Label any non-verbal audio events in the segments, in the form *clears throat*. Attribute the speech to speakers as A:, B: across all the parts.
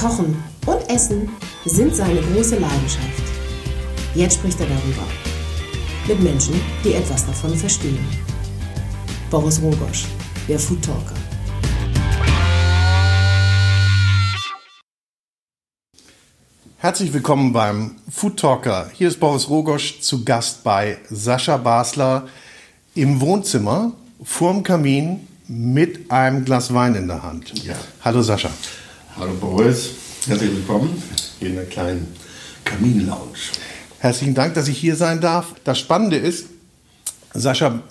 A: Kochen und Essen sind seine große Leidenschaft. Jetzt spricht er darüber. Mit Menschen, die etwas davon verstehen. Boris Rogosch, der Food Talker.
B: Herzlich willkommen beim Food Talker. Hier ist Boris Rogosch zu Gast bei Sascha Basler im Wohnzimmer vorm Kamin mit einem Glas Wein in der Hand.
C: Ja.
B: Hallo Sascha.
C: Hallo Boris, herzlich willkommen in der kleinen Kaminlounge.
B: Herzlichen Dank, dass ich hier sein darf. Das Spannende ist, Sascha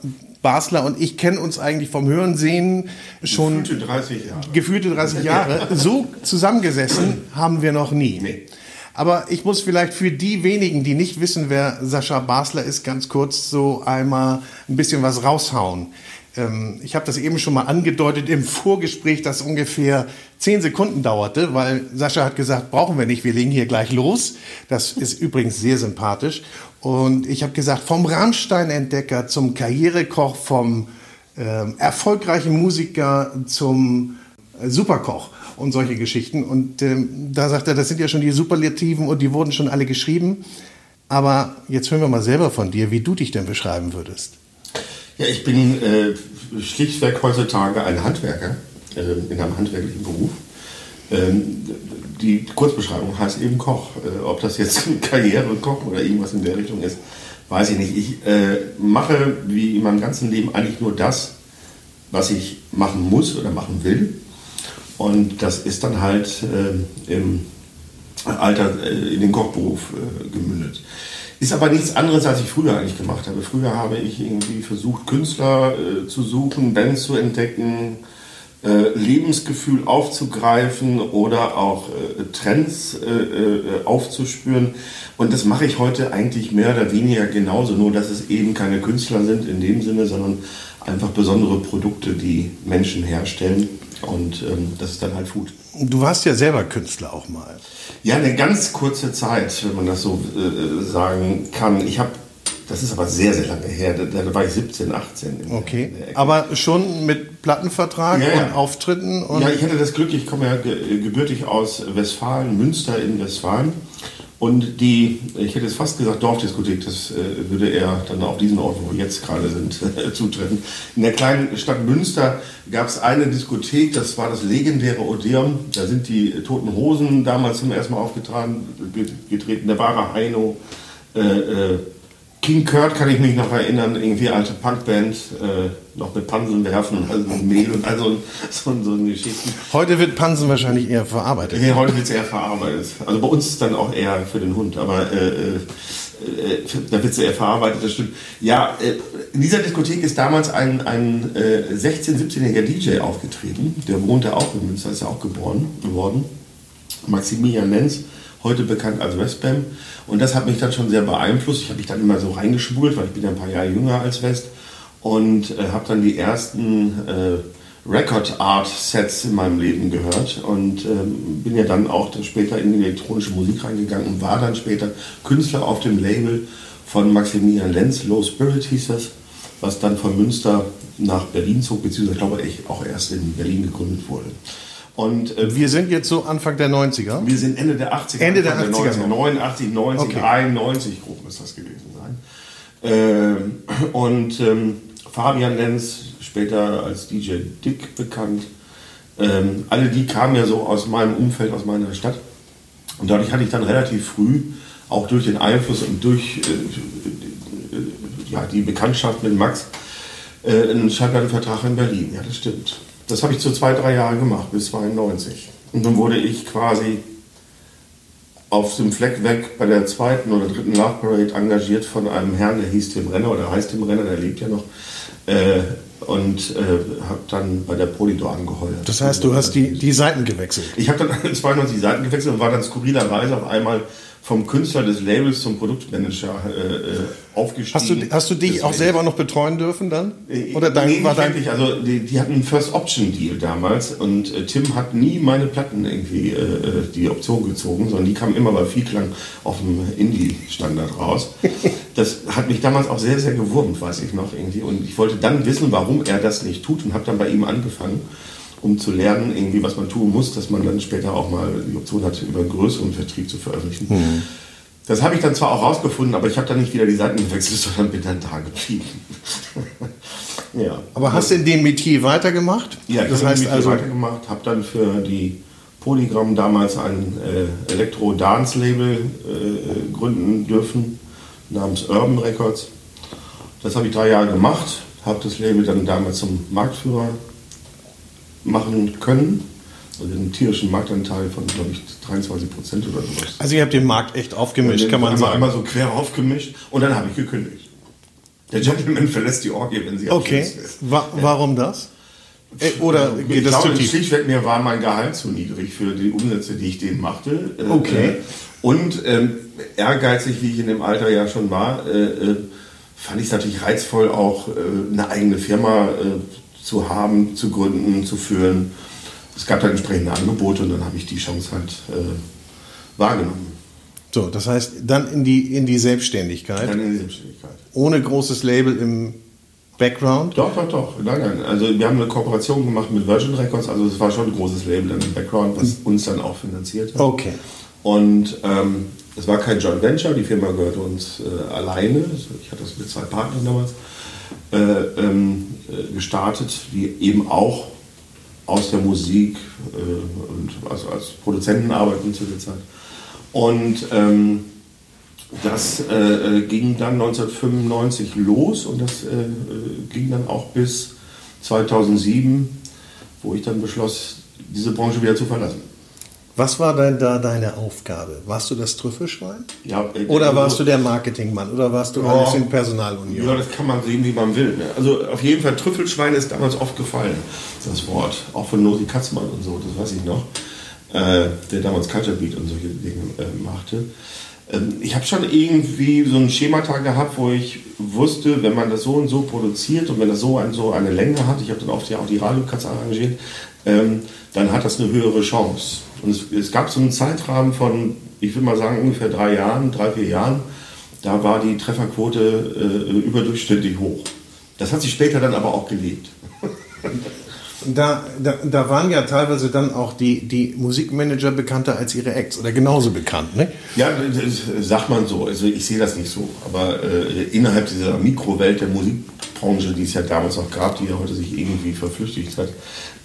B: Basler und ich kennen uns eigentlich vom Hörensehen schon
C: Gefühlte 30 Jahre.
B: gefühlte 30 Jahre. *laughs* So zusammengesessen haben wir noch nie.
C: Nee.
B: Aber ich muss vielleicht für die wenigen, die nicht wissen, wer Sascha Basler ist, ganz kurz so einmal ein bisschen was raushauen. Ähm, ich habe das eben schon mal angedeutet im Vorgespräch, das ungefähr zehn Sekunden dauerte, weil Sascha hat gesagt, brauchen wir nicht, wir legen hier gleich los. Das ist übrigens sehr sympathisch. Und ich habe gesagt, vom Rammstein-Entdecker zum Karrierekoch, vom ähm, erfolgreichen Musiker zum äh, Superkoch und solche Geschichten. Und ähm, da sagt er, das sind ja schon die Superlativen und die wurden schon alle geschrieben. Aber jetzt hören wir mal selber von dir, wie du dich denn beschreiben würdest.
C: Ja, ich bin äh, schlichtweg heutzutage ein Handwerker äh, in einem handwerklichen Beruf. Ähm, die Kurzbeschreibung heißt eben Koch. Äh, ob das jetzt *laughs* Karrierekoch oder irgendwas in der Richtung ist, weiß ich nicht. Ich äh, mache wie in meinem ganzen Leben eigentlich nur das, was ich machen muss oder machen will. Und das ist dann halt äh, im Alter äh, in den Kochberuf äh, gemündet. Ist aber nichts anderes, als ich früher eigentlich gemacht habe. Früher habe ich irgendwie versucht, Künstler äh, zu suchen, Bands zu entdecken, äh, Lebensgefühl aufzugreifen oder auch äh, Trends äh, aufzuspüren. Und das mache ich heute eigentlich mehr oder weniger genauso, nur dass es eben keine Künstler sind in dem Sinne, sondern einfach besondere Produkte, die Menschen herstellen. Und ähm, das ist dann halt Food.
B: Du warst ja selber Künstler auch mal.
C: Ja, eine ganz kurze Zeit, wenn man das so äh, sagen kann. Ich habe, das ist aber sehr, sehr lange her, da, da war ich 17, 18. in der-
B: Okay. Aber schon mit Plattenvertrag
C: Ja, ja.
B: und Auftritten und
C: ja, ich hatte das Glück, ich komme ja ge gebürtig aus Westfalen, Münster in Westfalen. Und die, ich hätte jetzt fast gesagt Dorfdiskothek, das äh, würde eher dann auf diesen Ort, wo wir jetzt gerade sind, *laughs* zutreffen. In der kleinen Stadt Münster gab es eine Diskothek, das war das legendäre Odeon. Da sind die Toten Hosen damals zum ersten Mal getreten, der wahre Heino. Äh, äh, King Kurt kann ich mich noch erinnern, irgendwie alte Punkband, äh, noch mit Panseln werfen, also mit Mehl und also so, so eine Geschichten.
B: heute wird Pansen wahrscheinlich eher verarbeitet.
C: Nee, heute wird es eher verarbeitet. Also bei uns ist dann auch eher für den Hund, aber äh, äh, äh, da wird es eher verarbeitet, das stimmt. Ja, äh, in dieser Diskothek ist damals ein, ein äh, 16-, 17-jähriger DJ aufgetreten. Der wohnte auch in Münster, ist ja auch geboren geworden. Maximilian Lenz, heute bekannt als Westbam. Und das hat mich dann schon sehr beeinflusst. Ich habe mich dann immer so reingeschmult, weil ich bin ja ein paar Jahre jünger als West. Und äh, habe dann die ersten äh, Record Art Sets in meinem Leben gehört. Und ähm, bin ja dann auch später in die elektronische Musik reingegangen und war dann später Künstler auf dem Label von Maximilian Lenz, Low Spirit hieß das, was dann von Münster nach Berlin zog, beziehungsweise glaube ich auch erst in Berlin gegründet wurde. Und äh,
B: Wir sind jetzt so Anfang der 90er.
C: wir sind Ende der 80er.
B: Ende der
C: Anfang
B: 80er.
C: 89, 90,
B: Okay.
C: 91 grob muss das gewesen sein. Ähm, und ähm, Fabian Lenz, später als DJ Dick bekannt, ähm, alle die kamen ja so aus meinem Umfeld, aus meiner Stadt. Und dadurch hatte ich dann relativ früh, auch durch den Einfluss und durch äh, äh, ja, die Bekanntschaft mit Max, äh, einen Schallplattenvertrag in Berlin. Ja, das stimmt. Das habe ich so zwei, drei Jahre gemacht, bis 92. Und dann wurde ich quasi auf dem Fleck weg bei der zweiten oder dritten Love Parade engagiert von einem Herrn, der hieß Tim Renner oder heißt Tim Renner, der lebt ja noch. Äh, und äh, habe dann bei der Polydor angeheuert.
B: Das heißt, du hast die, die Seiten gewechselt.
C: Ich habe dann *laughs* 92 Seiten gewechselt und war dann skurrilerweise auf einmal vom Künstler des Labels zum Produktmanager äh, äh, aufgestiegen.
B: Hast du, hast du dich
C: Des
B: auch selber noch betreuen dürfen dann?
C: Äh,
B: Oder dein,
C: nee,
B: war dein,
C: wirklich. Also die, die hatten einen First Option Deal damals und äh, Tim hat nie meine Platten irgendwie äh, die Option gezogen, sondern die kamen immer bei Vielklang auf dem Indie-Standard raus. *laughs* Das hat mich damals auch sehr, sehr gewurmt, weiß ich noch irgendwie. Und ich wollte dann wissen, warum er das nicht tut und habe dann bei ihm angefangen. Um zu lernen, irgendwie, was man tun muss, dass man dann später auch mal die Option hat, über einen größeren Vertrieb zu veröffentlichen. Mhm. Das habe ich dann zwar auch rausgefunden, aber ich habe dann nicht wieder die Seiten gewechselt, *laughs* sondern bin dann da geblieben. *laughs*
B: ja. Aber hast du in dem Metier weitergemacht?
C: Ja, ich
B: das
C: habe heißt also weitergemacht, habe dann für die Polygram damals ein äh, Elektro-Dance-Label äh, gründen dürfen, namens Urban Records. Das habe ich drei Jahre gemacht, habe das Label dann damals zum Marktführer machen können. Also einen tierischen Marktanteil von, glaube ich, 23 Prozent oder sowas.
B: Also ihr habt den Markt echt aufgemischt, kann man
C: sagen. Einmal so quer aufgemischt und dann habe ich gekündigt. Der Gentleman verlässt die Orgie, wenn sie
B: Okay, Wa ja. warum das? Äh, oder
C: geht ich das glaube, zu tief? Schlichtweg mir war mein Gehalt zu niedrig für die Umsätze, die ich denen machte.
B: Äh, okay. Äh,
C: und ähm, ehrgeizig, wie ich in dem Alter ja schon war, äh, äh fand ich es natürlich reizvoll, auch äh, eine eigene Firma zu haben, zu gründen, zu führen. Es gab dann entsprechende Angebote und dann habe ich die Chance halt wahrgenommen.
B: So, das heißt, dann in die, in die Selbstständigkeit.
C: Dann in die Selbstständigkeit.
B: Ohne großes Label im Background?
C: Doch, doch, doch. Nein, nein. Also wir haben eine Kooperation gemacht mit Virgin Records. Also es war schon ein großes Label im Background, was uns dann auch finanziert hat.
B: Okay.
C: Und ähm, es war kein Joint Venture. Die Firma gehörte uns äh, alleine. Ich hatte das mit zwei Partnern damals äh, ähm, äh, gestartet, die eben auch aus der Musik äh, und also als Produzenten arbeiten zu der Zeit. Und ähm, das äh, äh, ging dann 1995 los und das äh, ging dann auch bis 2007, wo ich dann beschloss, diese Branche wieder zu verlassen.
B: Was war denn da deine Aufgabe? Warst du das Trüffelschwein?
C: Ja,
B: äh, oder warst du der Marketingmann? Oder warst du alles in Personalunion?
C: Ja, das kann man sehen, wie man will. Ne? Also auf jeden Fall Trüffelschwein ist damals oft gefallen, das Wort. Auch von Nosi Katzmann und so, das weiß ich noch. Äh, der damals Culture Beat und solche Dinge äh, machte. Ähm, ich habe schon irgendwie so ein Schemata gehabt, wo ich wusste, wenn man das so und so produziert und wenn das so, ein, so eine Länge hat, ich habe dann oft ja auch die Radiocuts arrangiert, ähm, dann hat das eine höhere Chance. Und es, es, gab so einen Zeitrahmen von, ich will mal sagen, ungefähr drei Jahren, drei, vier Jahren, da war die Trefferquote äh, überdurchschnittlich hoch. Das hat sich später dann aber auch gelebt.
B: Da, da, da, waren ja teilweise dann auch die, die Musikmanager bekannter als ihre Acts oder genauso bekannt, ne?
C: Ja, das sagt man so. Also ich sehe das nicht so. Aber äh, innerhalb dieser Mikrowelt der Musikbranche, die es ja damals auch gab, die ja heute sich irgendwie verflüchtigt hat,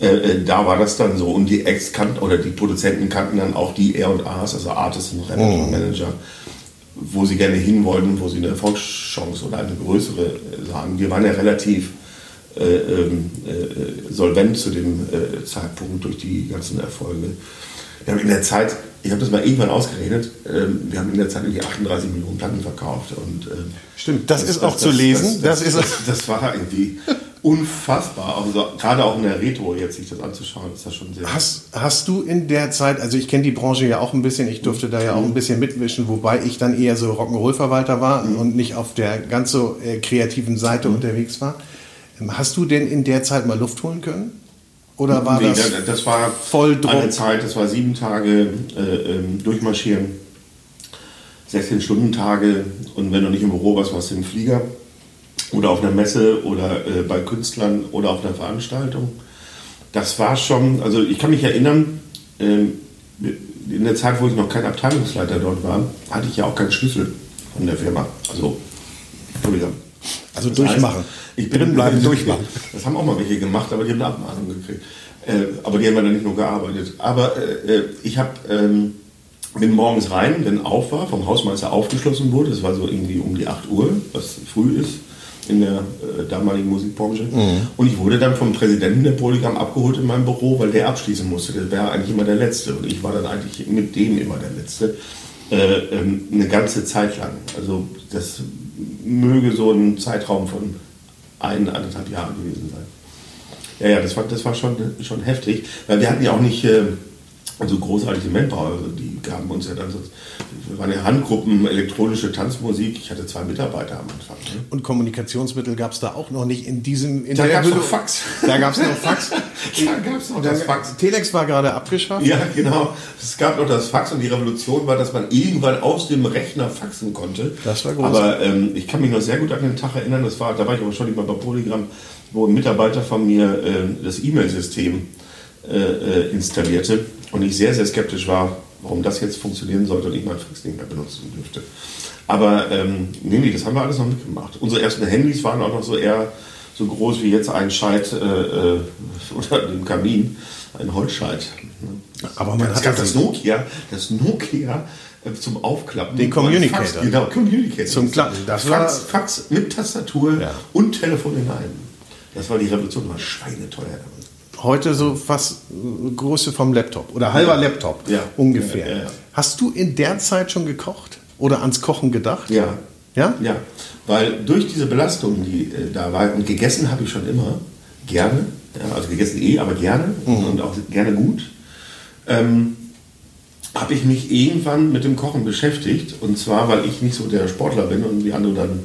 C: äh, äh da war das dann so. Und die Acts kannten oder die Produzenten kannten dann auch die R&As, also Artists und oh. Manager, wo sie gerne hin wollten, wo sie eine Erfolgschance oder eine größere sahen. Wir waren ja relativ äh, ähm, äh, solvent zu dem äh, Zeitpunkt durch die ganzen Erfolge. Wir haben in der Zeit, ich habe das mal irgendwann ausgerechnet, ähm, wir haben in der Zeit irgendwie 38 Millionen Platten verkauft. Und, ähm,
B: Stimmt, das, das ist auch das, zu lesen.
C: Das, ist das, war irgendwie unfassbar. Also, gerade auch in der Retro jetzt sich das anzuschauen, ist das schon sehr.
B: Hast, hast du in der Zeit, also ich kenne die Branche ja auch ein bisschen, ich durfte da ja auch ein bisschen mitwischen, wobei ich dann eher so Rock'n'Roll-Verwalter war mhm. und nicht auf der ganz so äh, kreativen Seite mhm. unterwegs war. Hast du denn in der Zeit mal Luft holen können? Oder war nee, das,
C: das war voll Druck? Eine Zeit, das war sieben Tage äh, ähm, durchmarschieren, 16 Stunden Tage und wenn du nicht im Büro warst, warst du im Flieger oder auf einer Messe oder äh, bei Künstlern oder auf einer Veranstaltung. Das war schon, also ich kann mich erinnern, äh, in der Zeit, wo ich noch kein Abteilungsleiter dort war, hatte ich ja auch keinen Schlüssel von der Firma. Also,
B: Entschuldigung. Also das durchmachen. Heißt,
C: ich bin drin bleiben, durchmachen. Das haben auch mal welche gemacht, aber die haben eine Abmahnung gekriegt. Äh, aber die haben ja dann nicht nur gearbeitet. Aber äh, äh, ich habe ähm, bin morgens rein, wenn auf war, vom Hausmeister aufgeschlossen wurde. Das war so irgendwie um die 8 Uhr, was früh ist in der äh, damaligen Musikbranche. Mhm. Und ich wurde dann vom Präsidenten der Polygram abgeholt in meinem Büro, weil der abschließen musste. Der wäre eigentlich immer der Letzte. Und ich war dann eigentlich mit dem immer der Letzte. Äh, ähm, eine ganze Zeit lang. Also das möge so ein Zeitraum von ein, anderthalb Jahren gewesen sein. Ja, ja, das war, das war schon, schon heftig, weil wir hatten ja auch nicht äh, so großartige Manpower, also die gaben uns ja dann so, wir waren ja Handgruppen, elektronische Tanzmusik, ich hatte zwei Mitarbeiter am Anfang. Ne?
B: Und Kommunikationsmittel gab es da auch noch nicht in diesem... In
C: da gab es noch Fax. *laughs*
B: Da gab es noch Fax.
C: da gab es noch das Fax.
B: Telex war gerade abgeschafft.
C: Ja, genau. Es gab noch das Fax und die Revolution war, dass man irgendwann aus dem Rechner faxen konnte.
B: Das war groß.
C: Aber ähm, ich kann mich noch sehr gut an den Tag erinnern, das war, da war ich aber schon mal bei Polygram, wo ein Mitarbeiter von mir äh, das E-Mail-System äh, äh, installierte und ich sehr, sehr skeptisch war, warum das jetzt funktionieren sollte und ich mein Fax nicht mehr benutzen dürfte. Aber ähm, nee, nee, das haben wir alles noch mitgemacht. Unsere ersten Handys waren auch noch so eher so groß wie jetzt ein Scheit äh, äh *laughs* unter dem Kamin, ein Holzscheit.
B: Aber man
C: das
B: hat
C: gab
B: das
C: Nokia, das Nokia äh, zum Aufklappen.
B: Den Communicator.
C: Fax, genau, Communicator.
B: Zum Klappen. Das
C: Fax, Fax mit Tastatur
B: Ja.
C: und Telefon in einem. Das war die Revolution, war schweineteuer.
B: Heute so fast Größe vom Laptop oder halber Laptop
C: Ja.
B: ungefähr.
C: Ja, ja, ja.
B: Hast du in der Zeit schon gekocht oder ans Kochen gedacht?
C: Ja.
B: Ja?
C: Ja, weil durch diese Belastung, die äh, da war, und gegessen habe ich schon immer, gerne, ja, also gegessen eh, aber gerne
B: Mhm.
C: und auch gerne gut, ähm, habe ich mich irgendwann mit dem Kochen beschäftigt. Und zwar, weil ich nicht so der Sportler bin und die anderen dann,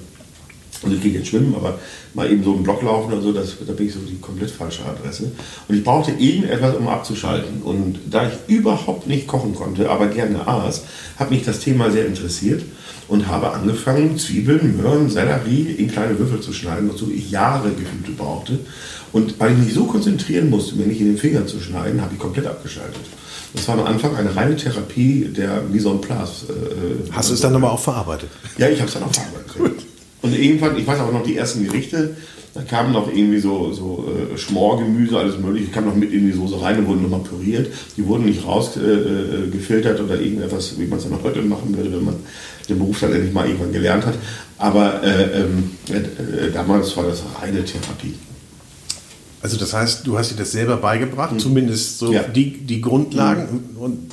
C: also ich gehe jetzt schwimmen, aber mal eben so einen Block laufen oder so, das, da bin ich so die komplett falsche Adresse. Und ich brauchte irgendetwas, um abzuschalten. Und da ich überhaupt nicht kochen konnte, aber gerne aß, hat mich das Thema sehr interessiert und habe angefangen, Zwiebeln, Möhren, Sellerie in kleine Würfel zu schneiden, wozu ich Jahre gefühlt brauchte. Und weil ich mich so konzentrieren musste, mir nicht in den Finger zu schneiden, habe ich komplett abgeschaltet. Das war am Anfang eine reine Therapie der Mise en place. äh,
B: Hast du es dann aber auch verarbeitet?
C: ja, ich habe es dann auch verarbeitet. *laughs* Und irgendwann, ich weiß auch noch die ersten Gerichte, da kamen noch irgendwie so, so äh, Schmorgemüse, alles mögliche, kam noch mit in die Soße rein und wurden nochmal püriert. Die wurden nicht rausgefiltert äh, gefiltert oder irgendetwas, wie man es dann heute machen würde, wenn man den Beruf dann endlich mal irgendwann gelernt hat. Aber äh, ähm, äh, damals war das reine Therapie.
B: Also das heißt, du hast dir das selber beigebracht, zumindest so
C: Mhm. Ja.
B: die, die Grundlagen. Und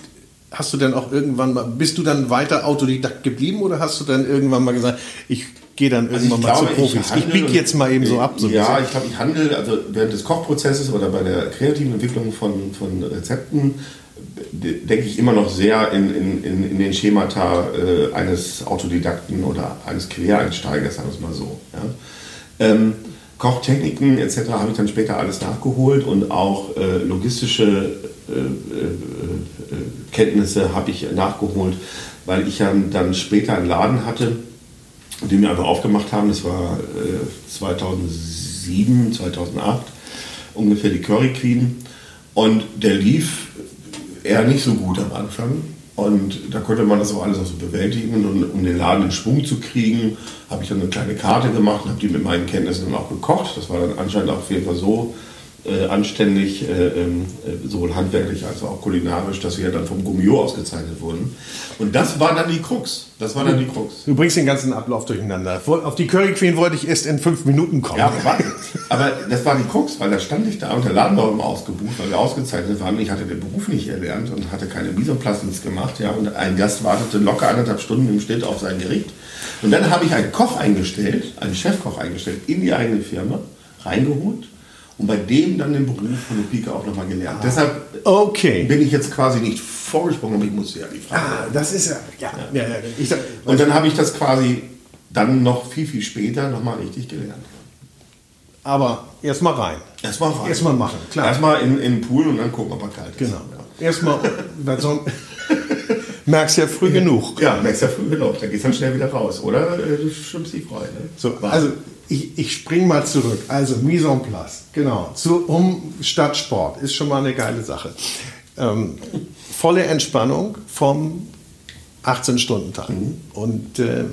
B: hast du dann auch irgendwann mal, bist du dann weiter Autodidakt geblieben oder hast du dann irgendwann mal gesagt, ich gehe dann irgendwann mal zu Profis? Ich,
C: handle
B: biege jetzt mal eben so ab. So
C: ja, ich glaube, ich handle, also während des Kochprozesses oder bei der kreativen Entwicklung von, von Rezepten, de- denke ich immer noch sehr in, in, in, in den Schemata äh, eines Autodidakten oder eines Quereinsteigers, sagen wir es mal so. Ja. Ähm, Kochtechniken etc. habe ich dann später alles nachgeholt und auch äh, logistische äh, äh, äh, Kenntnisse habe ich nachgeholt, weil ich ja dann später einen Laden hatte, den wir einfach aufgemacht haben. Das war äh, 2007, 2008 ungefähr die Curry Queen und der lief eher nicht so gut am Anfang. Und da konnte man das auch alles auch so bewältigen. Und um den Laden in Schwung zu kriegen, habe ich dann eine kleine Karte gemacht und habe die mit meinen Kenntnissen dann auch gekocht. Das war dann anscheinend auch auf jeden Fall so äh, anständig, äh, ähm, äh, sowohl handwerklich als auch kulinarisch, dass wir dann vom Gummio ausgezeichnet wurden. Und das war dann die Krux. Das war dann die Krux.
B: Du bringst den ganzen Ablauf durcheinander. Auf die Curry Queen wollte ich erst in fünf Minuten kommen.
C: Ja, aber warte. Aber das war die Krux, weil da stand ich da und der Laden war immer ausgebucht, weil wir ausgezeichnet waren. Ich hatte den Beruf nicht erlernt und hatte keine Misoplastens gemacht. Ja, und ein Gast wartete locker anderthalb Stunden im Schnitt auf sein Gericht. Und dann habe ich einen Koch eingestellt, einen Chefkoch eingestellt, in die eigene Firma, reingeholt und bei dem dann den Beruf von der Pike auch nochmal gelernt. Deshalb
B: Okay.
C: bin ich jetzt quasi nicht vorgesprungen, aber ich musste ja die Frage.
B: Ah, das ist ja, ja, ja, ja. Ich sag,
C: Und dann habe ich das quasi dann noch viel, viel später nochmal richtig gelernt.
B: aber erstmal rein.
C: Erstmal rein.
B: Erstmal machen, klar.
C: Erstmal in, in den Pool und dann gucken, ob er kalt ist.
B: Genau. Erstmal, weil merkst ja früh genug.
C: Ja, merkst ja früh genug. Dann gehst du dann schnell wieder raus. Oder äh, du schwimmst die Freude. Ne?
B: So, also ich, ich spring mal zurück. Also Mise en place, genau. Zu, um Stadtsport ist schon mal eine geile Sache. Ähm, volle Entspannung vom 18-Stunden-Tag. Und, äh,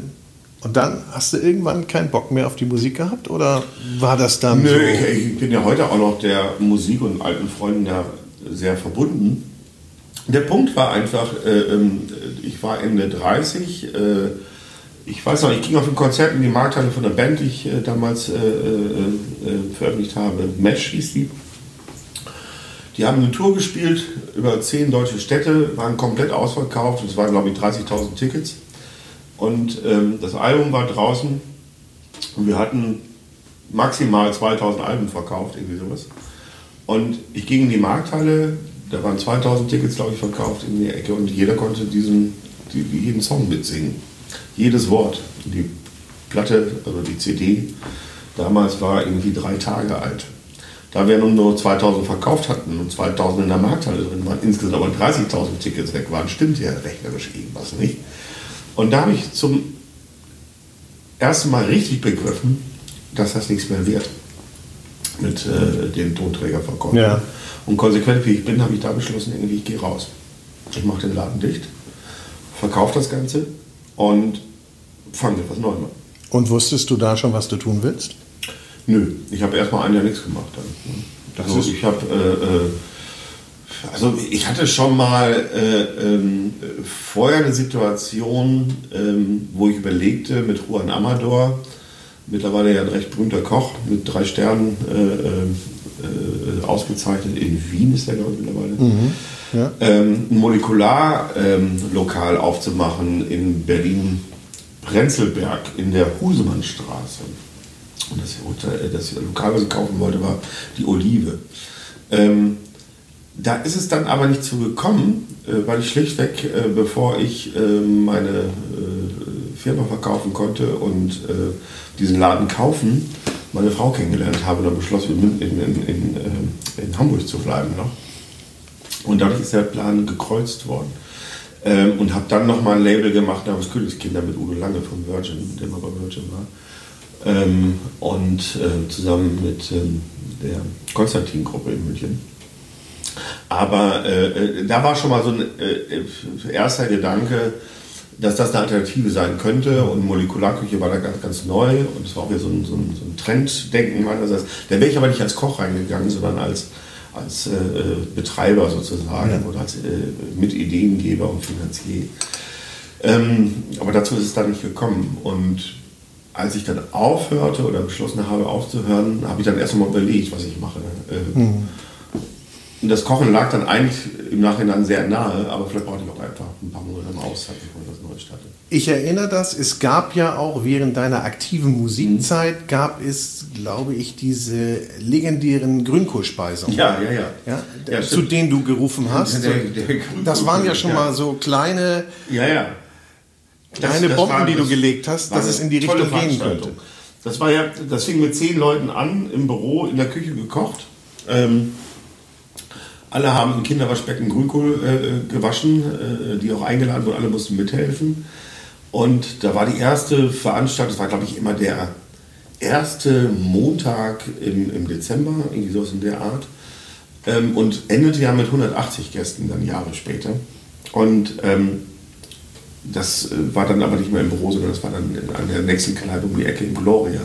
B: und dann hast du irgendwann keinen Bock mehr auf die Musik gehabt? Oder war das dann
C: Nö,
B: so?
C: ich, ich bin ja heute auch noch der Musik und alten Freunden ja sehr verbunden. Der Punkt war einfach, äh, ähm, ich war Ende 30, äh, ich weiß noch, ich ging auf ein Konzert in die Markthalle von der Band, die ich äh, damals äh, äh, äh, veröffentlicht habe. Mesh hieß die. Die haben eine Tour gespielt über zehn deutsche Städte, waren komplett ausverkauft. Es waren, glaube ich, 30.000 Tickets. Und ähm, das Album war draußen und wir hatten maximal 2000 Alben verkauft, irgendwie sowas. Und ich ging in die Markthalle, da waren 2000 Tickets, glaube ich, verkauft in die Ecke und jeder konnte diesen, die, jeden Song mitsingen. Jedes Wort. Die Platte, also die CD, damals war irgendwie drei Tage alt. Da wir nun nur 2000 verkauft hatten und 2000 in der Markthalle drin waren, insgesamt aber 30.000 Tickets weg waren, stimmt ja rechnerisch irgendwas nicht. Und da habe ich zum ersten Mal richtig begriffen, dass das nichts mehr wird mit äh, den Tonträgerverkäufen.
B: Ja.
C: Und konsequent wie ich bin, habe ich da beschlossen, irgendwie, ich gehe raus. Ich mache den Laden dicht, verkaufe das Ganze und fange etwas Neues an.
B: Und wusstest du da schon, was du tun willst?
C: Nö, ich habe erstmal ein Jahr nichts gemacht dann. Also ich habe, äh, äh, also ich hatte schon mal äh, ähm, vorher eine Situation, ähm, wo ich überlegte mit Juan Amador, mittlerweile ja ein recht berühmter Koch mit drei Sternen äh, äh, äh, ausgezeichnet. In Wien ist er, glaube ich, mittlerweile.
B: Ja.
C: Ähm, ein Molekularlokal aufzumachen in Berlin-Prenzlberg in der Husemannstraße. Und das, Hotel- das Lokal, was ich kaufen wollte, war die Olive. Ähm, da ist es dann aber nicht zu gekommen, äh, weil ich schlichtweg, äh, bevor ich äh, meine äh, Firma verkaufen konnte und äh, diesen Laden kaufen, meine Frau kennengelernt habe und dann beschloss, in, in, in, äh, in Hamburg zu bleiben noch. Und dadurch ist der Plan gekreuzt worden. Ähm, und habe dann nochmal ein Label gemacht namens Königskinder mit Udo Lange von Virgin, der mal bei Virgin war. Ähm, und äh, zusammen mit ähm, der Konstantin-Gruppe in München. Aber äh, äh, da war schon mal so ein äh, äh, erster Gedanke, dass das eine Alternative sein könnte. Und Molekularküche war da ganz, ganz neu. Und es war auch wieder so ein, so ein, so ein Trenddenken meinerseits. Da wäre ich aber nicht als Koch reingegangen, sondern als, als äh, Betreiber sozusagen oder als äh, Mitideengeber und Finanzier. Ähm, aber dazu ist es dann nicht gekommen. Und als ich dann aufhörte oder beschlossen habe aufzuhören, habe ich dann erst einmal überlegt, was ich mache. Äh, Und das Kochen lag dann eigentlich im Nachhinein sehr nahe, aber vielleicht brauchte ich auch einfach ein paar Monate im Auszeit, Neues starte.
B: Ich erinnere das, es gab ja auch während deiner aktiven Musikzeit, gab es, glaube ich, diese legendären Grünkohlspeisungen.
C: Ja, ja, ja.
B: Ja,
C: Ja,
B: zu
C: stimmt.
B: denen du gerufen hast.
C: Der- der
B: das waren ja schon
C: ja.
B: mal so kleine,
C: Ja, ja.
B: kleine
C: Das- das
B: Bomben, die du
C: das
B: gelegt hast, dass es in die Richtung gehen könnte.
C: Das war ja, das fing mit zehn Leuten an, im Büro, in der Küche gekocht. Ähm, alle haben im Kinderwaschbecken Grünkohl äh, gewaschen, äh, die auch eingeladen wurden, alle mussten mithelfen. Und da war die erste Veranstaltung, das war glaube ich immer der erste Montag im, im Dezember, irgendwie sowas in der Art. Ähm, und endete ja mit 180 Gästen dann Jahre später. Und ähm, das äh, war dann aber nicht mehr im Büro, sondern das war dann in- an der nächsten Kneipe um die Ecke in Gloria.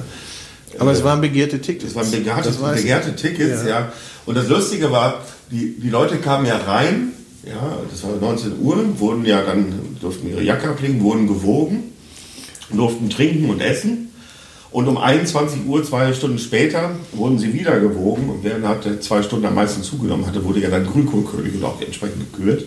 B: Aber es waren begehrte Tickets.
C: Das waren begehrte, begehrte Tickets,
B: Ja.
C: ja. Und das Lustige war, die, die Leute kamen ja rein, ja, das war 19 Uhr, wurden ja dann, durften ihre Jacke ablegen, wurden gewogen, durften trinken und essen. Und um 21 Uhr, zwei Stunden später, wurden sie wieder gewogen. Und wer hatte zwei Stunden am meisten zugenommen hatte, wurde ja dann Grünkohlkönig und auch entsprechend gekürt.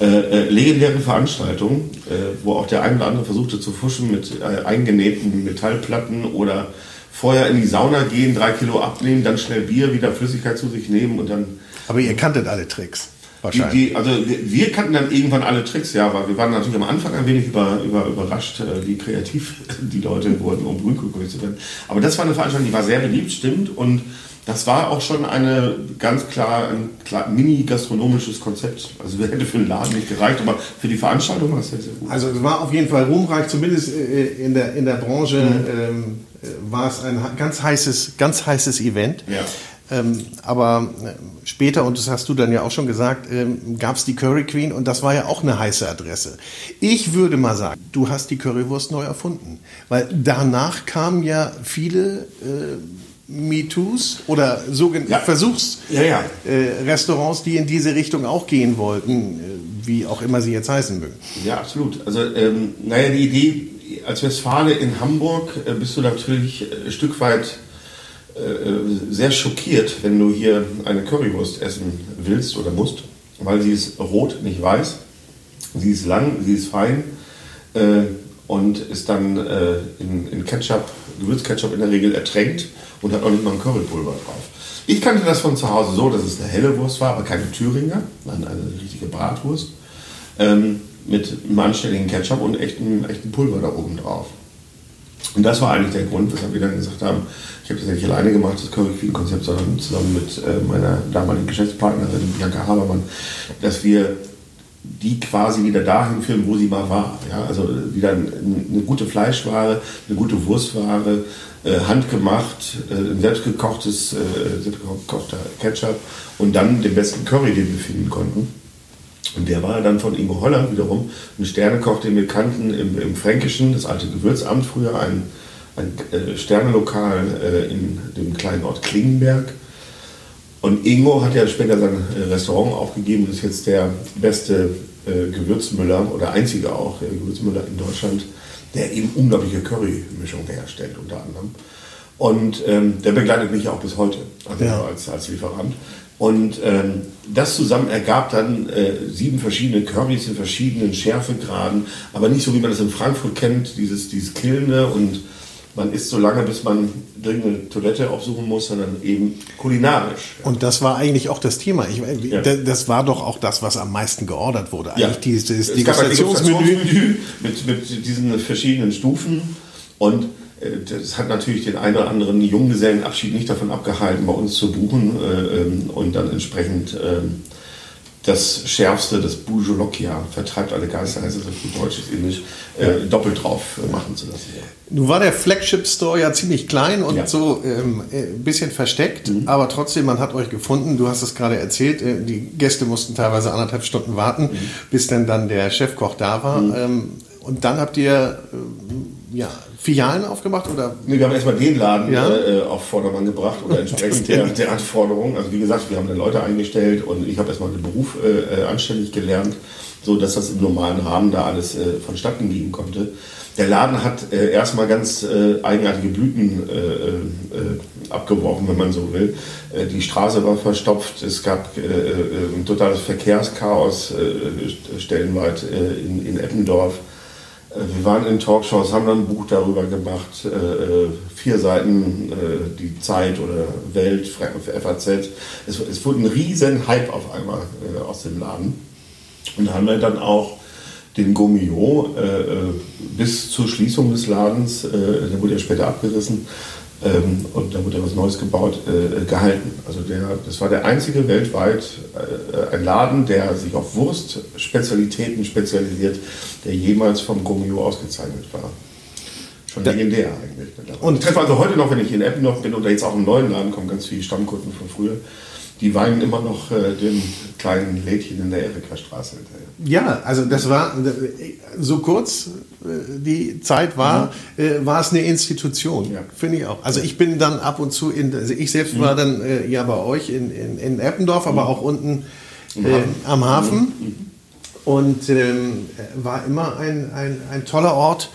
C: Äh, äh, legendäre Veranstaltung, äh, wo auch der ein oder andere versuchte zu fuschen mit äh, eingenähten Metallplatten oder vorher in die Sauna gehen, drei Kilo abnehmen, dann schnell Bier, wieder Flüssigkeit zu sich nehmen und dann
B: Aber ihr kanntet alle Tricks.
C: die,
B: Wahrscheinlich.
C: die, also wir, wir kannten dann irgendwann alle Tricks, ja, aber wir waren natürlich am Anfang ein wenig über, über, überrascht, äh, wie kreativ *laughs* die Leute wurden, um Grünkohl zu werden. Aber das war eine Veranstaltung, die war sehr beliebt, stimmt, und das war auch schon eine ganz klar ein klar, mini-gastronomisches Konzept. Also wir hätte für den Laden nicht gereicht, aber für die Veranstaltung war es sehr, sehr gut.
B: Also es war auf jeden Fall ruhmreich, zumindest äh, in der, in der Branche
C: Mhm.
B: ähm, äh, war es ein ganz heißes, ganz heißes Event.
C: Ja.
B: Ähm, aber äh, später, und das hast du dann ja auch schon gesagt, ähm, gab es die Curry Queen und das war ja auch eine heiße Adresse. Ich würde mal sagen, du hast die Currywurst neu erfunden. Weil danach kamen ja viele äh, MeToos oder sogenannte
C: Ja.
B: Versuchsrestaurants,
C: Ja, ja.
B: äh, Restaurants, die in diese Richtung auch gehen wollten, äh, wie auch immer sie jetzt heißen mögen.
C: Ja, absolut. Also, ähm, naja, die Idee, als Westfale in Hamburg äh, bist du natürlich äh, ein Stück weit äh, sehr schockiert, wenn du hier eine Currywurst essen willst oder musst, weil sie ist rot, nicht weiß. Sie ist lang, sie ist fein äh, und ist dann äh, in, in Ketchup, Gewürzketchup in der Regel ertränkt und hat auch nicht mal ein Currypulver drauf. Ich kannte das von zu Hause so, dass es eine helle Wurst war, aber keine Thüringer, sondern eine richtige Bratwurst ähm, mit einem anständigen Ketchup und echtem, echten Pulver da oben drauf. Und das war eigentlich der Grund, weshalb wir dann gesagt haben, habe das ja nicht alleine gemacht, das Curry Queen Konzept, sondern zusammen mit äh, meiner damaligen Geschäftspartnerin Bianca Habermann, dass wir die quasi wieder dahin führen, wo sie mal war. Ja? Also wieder eine gute Fleischware, eine gute Wurstware, äh, handgemacht, äh, ein selbstgekochtes, äh, selbstgekochter Ketchup und dann den besten Curry, den wir finden konnten. Und der war dann von Ingo Holland wiederum ein Sternekoch, den wir kannten im, im Fränkischen, das alte Gewürzamt früher, ein, ein äh, Sternelokal äh, in dem kleinen Ort Klingenberg. Und Ingo hat ja später sein äh, Restaurant aufgegeben und ist jetzt der beste Gewürzmüller oder einzige auch Gewürzmüller in Deutschland, der eben unglaubliche Curry-Mischung herstellt unter anderem. Und ähm, der begleitet mich auch bis heute also ja. als, als Lieferant. Und ähm, das zusammen ergab dann äh, sieben verschiedene Currys in verschiedenen Schärfegraden, aber nicht so, wie man das in Frankfurt kennt, dieses, dieses Killende und man isst so lange, bis man dringende Toilette aufsuchen muss, sondern eben kulinarisch.
B: Und das war eigentlich auch das Thema. Ich, ja. Das war doch auch das, was am meisten geordert wurde. Eigentlich ja. dieses
C: Degustationsmenü mit, mit diesen verschiedenen Stufen. Und äh, das hat natürlich den einen oder anderen Junggesellenabschied nicht davon abgehalten, bei uns zu buchen äh, ähm, und dann entsprechend ähm, das Schärfste, das Bujolokia, vertreibt alle Geister, heißt es auf Deutsch, ist ähnlich, äh, doppelt drauf äh, machen zu lassen.
B: Nun war der Flagship Store ja ziemlich klein und ja. so ähm, ein äh, bisschen versteckt, mhm. aber trotzdem, man hat euch gefunden. Du hast es gerade erzählt, äh, die Gäste mussten teilweise anderthalb Stunden warten, mhm. bis denn dann der Chefkoch da war. Mhm. Ähm, und dann habt ihr äh, ja, Filialen aufgemacht? Oder?
C: Nee, wir haben erstmal den Laden ja? äh, auf Vordermann gebracht oder entsprechend *laughs* der, der Anforderungen. Also wie gesagt, wir haben dann Leute eingestellt und ich habe erstmal den Beruf äh, äh, anständig gelernt, so dass das im normalen Rahmen da alles äh, vonstatten gehen konnte. Der Laden hat äh, erstmal ganz äh, eigenartige Blüten äh, abgeworfen, wenn man so will. Die Straße war verstopft, es gab ein totales Verkehrschaos stellenweit in, in Eppendorf. Wir waren in Talkshows, haben dann ein Buch darüber gemacht, vier Seiten, die Zeit oder Welt, FAZ. Es, es wurde ein riesen Hype auf einmal aus dem Laden. Und da haben wir dann auch den Gomio äh, äh, bis zur Schließung des Ladens, äh, der wurde ja später abgerissen ähm, und da wurde was Neues gebaut, äh, gehalten. Also der, das war der einzige weltweit äh, ein Laden, der sich auf Wurstspezialitäten spezialisiert, der jemals vom Gomio ausgezeichnet war. Schon legendär eigentlich. Und ich treffe also heute noch, wenn ich in Eppendorf bin oder jetzt auch im neuen Laden, kommen ganz viele Stammkunden von früher die weinen immer noch äh, dem kleinen Lädchen in der Erika-Straße hinterher.
B: Ja, also das war so kurz äh, die Zeit war, mhm. äh, war es eine Institution, ja. finde ich auch. Also ich bin dann ab und zu in, also ich selbst mhm. war dann äh, ja bei euch in, in, in Eppendorf, aber mhm. auch unten Hafen. am Hafen mhm. Mhm. und ähm, war immer ein, ein, ein toller Ort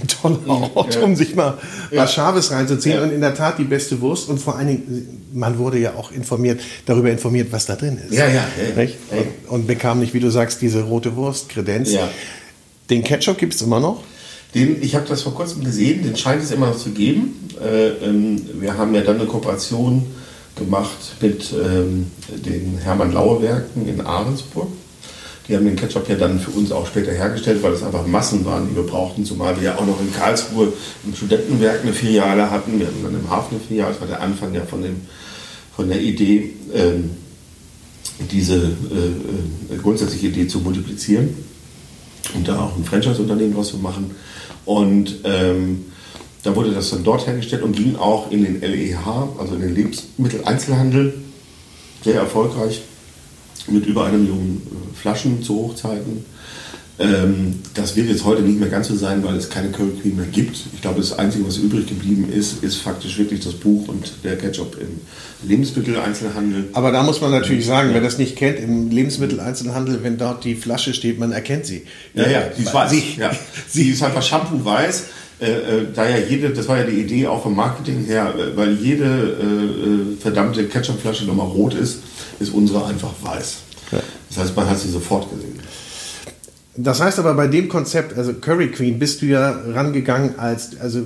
B: ein toller Ort, um sich mal ja. was Scharfes reinzuziehen. Und in der Tat die beste Wurst. Und vor allen Dingen, man wurde ja auch informiert, darüber informiert, was da drin ist.
C: Ja, ja.
B: Und, und, bekam nicht, wie du sagst, diese rote Wurst-Kredenz. Ja. Den Ketchup gibt es immer noch?
C: Den, ich habe das vor kurzem gesehen, den scheint es immer noch zu geben. Äh, ähm, wir haben ja dann eine Kooperation gemacht mit ähm, den Hermann Laue Werken in Ahrensburg. Die haben den Ketchup ja dann für uns auch später hergestellt, weil es einfach Massen waren, die wir brauchten. Zumal wir ja auch noch in Karlsruhe im Studentenwerk eine Filiale hatten. Wir hatten dann im Hafen eine Filiale. Das war der Anfang ja von, dem, von der Idee, ähm, diese äh, äh, grundsätzliche Idee zu multiplizieren und da auch ein Franchise-Unternehmen draus zu machen. Und ähm, da wurde das dann dort hergestellt und ging auch in den LEH, also in den Lebensmitteleinzelhandel, sehr erfolgreich mit über einer Million äh, Flaschen zu Hochzeiten. Ähm, das wird jetzt heute nicht mehr ganz so sein, weil es keine Curry Cream mehr gibt. Ich glaube, das Einzige, was übrig geblieben ist, ist faktisch wirklich das Buch und der Ketchup im Lebensmitteleinzelhandel.
B: Aber da muss man natürlich sagen, ja. wer das nicht kennt, im Lebensmitteleinzelhandel, wenn dort die Flasche steht, man erkennt sie.
C: Ja, ja, sie ist weiß. Sie, ja. *laughs* sie ist einfach Shampoo weiß. Äh, äh, da ja jede, das war ja die Idee auch vom Marketing her, äh, weil jede äh, verdammte Ketchupflasche nochmal rot ist, ist unsere einfach weiß. Ja. Das heißt, man hat sie sofort gesehen.
B: Das heißt aber bei dem Konzept, also Curry Queen, bist du ja rangegangen als, also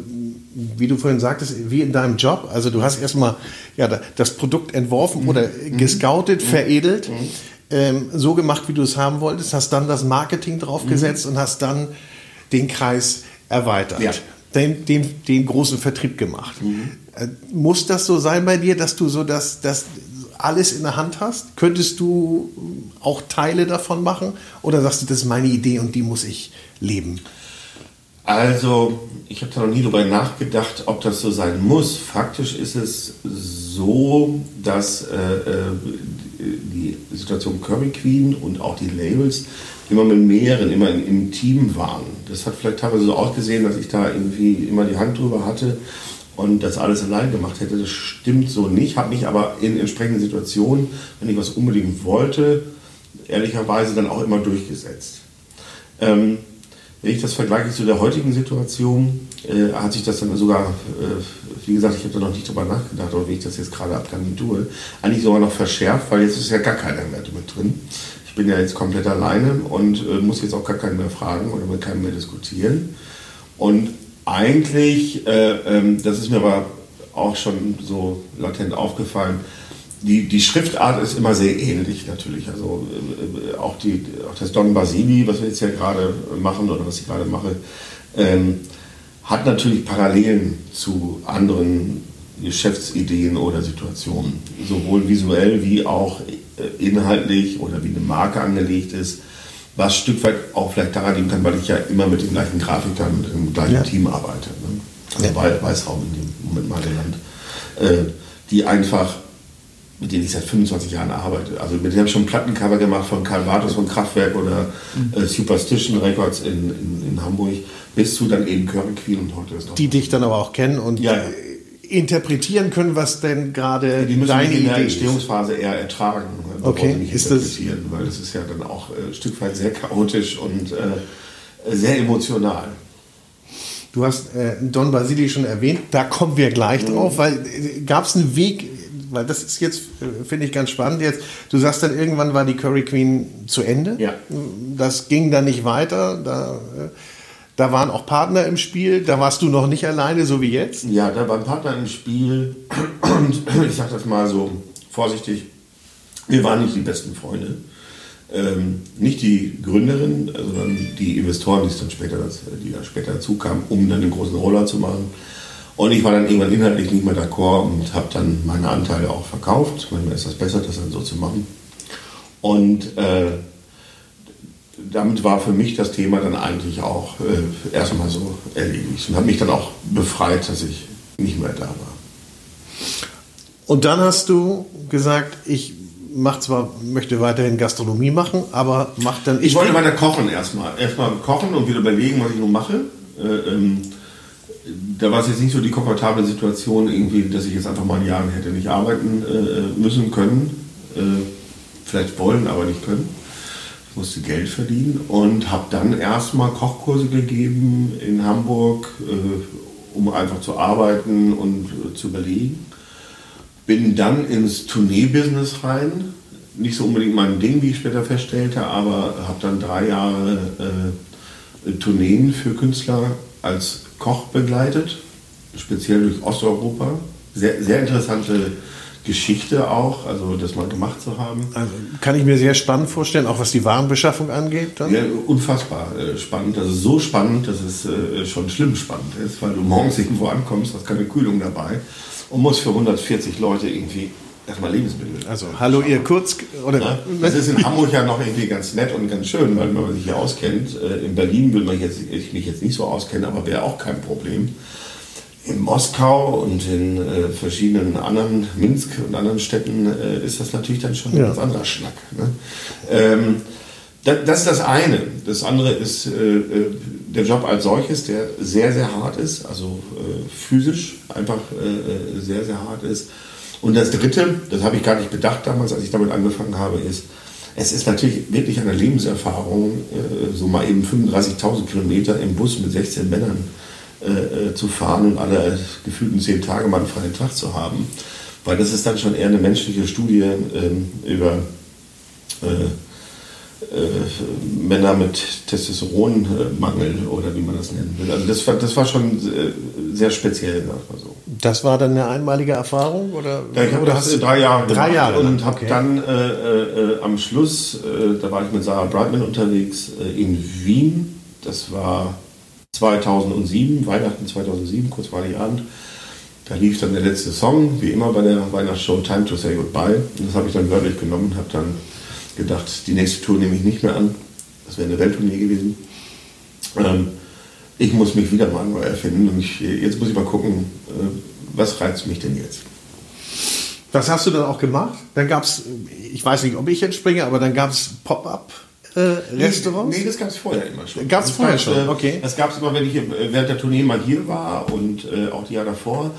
B: wie du vorhin sagtest, wie in deinem Job. Also du hast erstmal ja, das Produkt entworfen mhm. oder gescoutet, mhm. veredelt, mhm. Ähm, so gemacht, wie du es haben wolltest, hast dann das Marketing draufgesetzt mhm. und hast dann den Kreis erweitert. Ja. Den, den, den großen Vertrieb gemacht. Mhm. Äh, muss das so sein bei dir, dass du so das, das alles in der Hand hast? Könntest du auch Teile davon machen? Oder sagst du, das ist meine Idee und die muss ich leben?
C: Also, ich habe da noch nie darüber nachgedacht, ob das so sein muss. Faktisch ist es so, dass äh, äh die Situation Curry Queen und auch die Labels immer mit mehreren, immer im, im Team waren. Das hat vielleicht teilweise so ausgesehen, dass ich da irgendwie immer die Hand drüber hatte und das alles allein gemacht hätte. Das stimmt so nicht, habe mich aber in entsprechenden Situationen, wenn ich was unbedingt wollte, ehrlicherweise dann auch immer durchgesetzt. Ähm, wenn ich das vergleiche zu der heutigen Situation, äh, hat sich das dann sogar, äh, wie gesagt, ich habe da noch nicht drüber nachgedacht, aber wie ich das jetzt gerade abgang tue, eigentlich sogar noch verschärft, weil jetzt ist ja gar keiner mehr mit drin. Ich bin ja jetzt komplett alleine und äh, muss jetzt auch gar keinen mehr fragen oder mit keinem mehr diskutieren. Und eigentlich, äh, ähm, das ist mir aber auch schon so latent aufgefallen, die, die Schriftart ist immer sehr ähnlich natürlich. Also äh, auch, die, auch das Don Basili, was wir jetzt ja gerade machen oder was ich gerade mache, ähm, hat natürlich Parallelen zu anderen Geschäftsideen oder Situationen. Sowohl visuell wie auch äh, inhaltlich oder wie eine Marke angelegt ist. Was ein Stück weit auch vielleicht daran liegen kann, weil ich ja immer mit den gleichen Grafikern und dem gleichen ja. Team arbeite. Ne? Also ja. Weißraum in dem Moment mal genannt. Äh, die einfach mit denen ich seit 25 Jahren arbeite. Also mit denen habe ich schon Plattencover gemacht von Karl Bartos von Kraftwerk oder äh, Superstition Records in, in, in, Hamburg, bis zu dann eben Curry Queen und heute ist
B: noch. Die dich dann aber auch kennen und ja, ja. Interpretieren können, was denn gerade
C: die müssen deine in der Entstehungsphase eher ertragen,
B: okay. nicht
C: ist interpretieren, das weil das ist ja dann auch äh, ein Stück weit sehr chaotisch und äh, sehr emotional.
B: Du hast äh, Don Basili schon erwähnt, da kommen wir gleich mhm. drauf, weil äh, gab es einen Weg weil das ist jetzt, äh, finde ich ganz spannend jetzt. Du sagst dann, irgendwann war die Curry Queen zu Ende.
C: Ja.
B: Das ging dann nicht weiter. Da, äh, da waren auch Partner im Spiel. Da warst du noch nicht alleine, so wie jetzt.
C: Ja, da waren Partner im Spiel. Und ich sage das mal so vorsichtig. Wir waren nicht die besten Freunde. Ähm, nicht die Gründerin, sondern die Investoren, die, dann später, die da später dazu kamen, um dann den großen Roller zu machen. Und ich war dann irgendwann inhaltlich nicht mehr d'accord und habe dann meine Anteile auch verkauft. Manchmal ist das besser, das dann so zu machen. Und äh, damit war für mich das Thema dann eigentlich auch äh, erstmal so erledigt und habe mich dann auch befreit, dass ich nicht mehr da war.
B: Und dann hast du gesagt, ich mach zwar, möchte weiterhin Gastronomie machen, aber mach dann.
C: Ich, ich wollte weiter kochen erstmal. Erstmal kochen und wieder überlegen, was ich nun mache. Äh, ähm, da war es jetzt nicht so die komfortable Situation, irgendwie, dass ich jetzt einfach mal ein Jahr hätte nicht arbeiten äh, müssen können. Äh, vielleicht wollen, aber nicht können. Musste Geld verdienen und habe dann erstmal Kochkurse gegeben in Hamburg, äh, um einfach zu arbeiten und äh, zu überlegen. Bin dann ins Tournee-Business rein. Nicht so unbedingt mein Ding, wie ich später feststellte, aber habe dann drei Jahre äh, Tourneen für Künstler als Koch begleitet, speziell durch Osteuropa. Sehr, sehr interessante Geschichte auch, also das mal gemacht zu haben.
B: Also kann ich mir sehr spannend vorstellen, auch was die Warenbeschaffung angeht.
C: Dann? Ja, unfassbar äh, spannend. Also so spannend, dass es äh, schon schlimm spannend ist, weil du morgens irgendwo ankommst, hast keine Kühlung dabei und musst für 140 Leute irgendwie erstmal Lebensmittel.
B: Also hallo ihr kurz oder ja,
C: das ist in Hamburg ja noch irgendwie ganz nett und ganz schön, weil man sich hier auskennt. Äh, in Berlin will man jetzt, ich mich jetzt nicht so auskennen, aber wäre auch kein Problem. In Moskau und in äh, verschiedenen anderen, Minsk und anderen Städten äh, ist das natürlich dann schon ja. ein ganz anderer Schnack. Ne? Ähm, das, das, ist das eine. Das andere ist äh, äh, der Job als solches, der sehr, sehr hart ist, also äh, physisch einfach sehr, sehr hart ist und das Dritte, das habe ich gar nicht bedacht damals, als ich damit angefangen habe, ist, es ist natürlich wirklich eine Lebenserfahrung, äh, so mal eben 35.000 Kilometer im Bus mit 16 Männern äh, äh, zu fahren und alle gefühlten 10 Tage mal einen freien Tag zu haben. Weil das ist dann schon eher eine menschliche Studie ähm, über äh, Männer mit Testosteronmangel oder wie man das nennen will. Also das war, das war schon sehr speziell, sag mal so.
B: Das war dann eine einmalige Erfahrung? Oder,
C: ja, ich habe das drei Jahre
B: drei Jahre
C: und habe okay. dann äh, äh, am Schluss, äh, da war ich mit Sarah Brightman unterwegs äh, in Wien. Das war 2007, Weihnachten 2007, kurz vor Heiligabend. Da lief dann der letzte Song, wie immer bei der Weihnachtsshow Time to Say Goodbye. Und das habe ich dann wörtlich genommen und habe dann gedacht, die nächste Tour nehme ich nicht mehr an. Das wäre eine Welttournee gewesen. Ähm, ich muss mich wieder mal neu erfinden und ich, jetzt muss ich mal gucken, äh, was reizt mich denn jetzt.
B: Was hast du dann auch gemacht? Dann gab es, ich weiß nicht, ob ich jetzt springe, aber dann gab es Pop-up. Äh, Restaurants?
C: Nee, das gab es vorher immer schon.
B: Gab es vorher schon,
C: äh,
B: okay.
C: Das gab es immer, wenn ich äh, während der Tournee mal hier war und äh, auch die Jahre davor.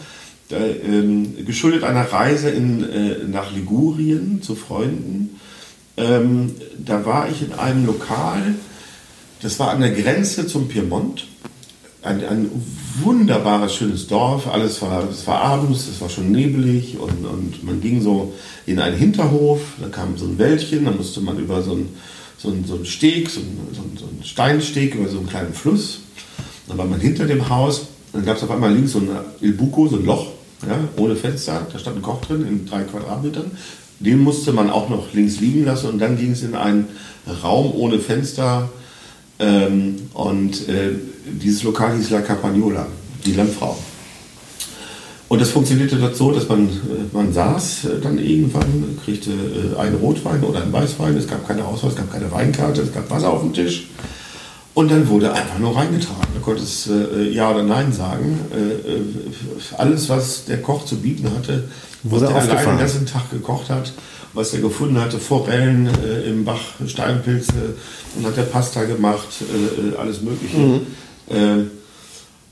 C: Da, ähm, geschuldet einer Reise in, äh, nach Ligurien zu Freunden. Ähm, da war ich in einem Lokal, das war an der Grenze zum Piemont. Ein, ein wunderbares, schönes Dorf. Alles war, es war abends, es war schon nebelig und, und man ging so in einen Hinterhof. Da kam so ein Wäldchen, da musste man über so einen, so einen, so einen Steg, so einen, so einen, so einen Steinsteg über so einen kleinen Fluss. Dann war man hinter dem Haus. Dann gab es auf einmal links so ein Il Buco, so ein Loch, ja, ohne Fenster. Da stand ein Koch drin in drei Quadratmetern. Den musste man auch noch links liegen lassen und dann ging es in einen Raum ohne Fenster. Ähm, und äh, dieses Lokal hieß La Capagnola, die Lammfrau. Und das funktionierte dort so, dass man, äh, man saß äh, dann irgendwann, kriegte äh, einen Rotwein oder einen Weißwein, es gab keine Auswahl, es gab keine Weinkarte, es gab Wasser auf dem Tisch. Und dann wurde einfach nur reingetragen. Da konnte es äh, Ja oder Nein sagen. Alles, was der Koch zu bieten hatte,
B: Wurde
C: was der alleine den ganzen Tag gekocht hat, was er gefunden hatte, Forellen im Bach, Steinpilze, und hat der Pasta gemacht, alles Mögliche. Ähm,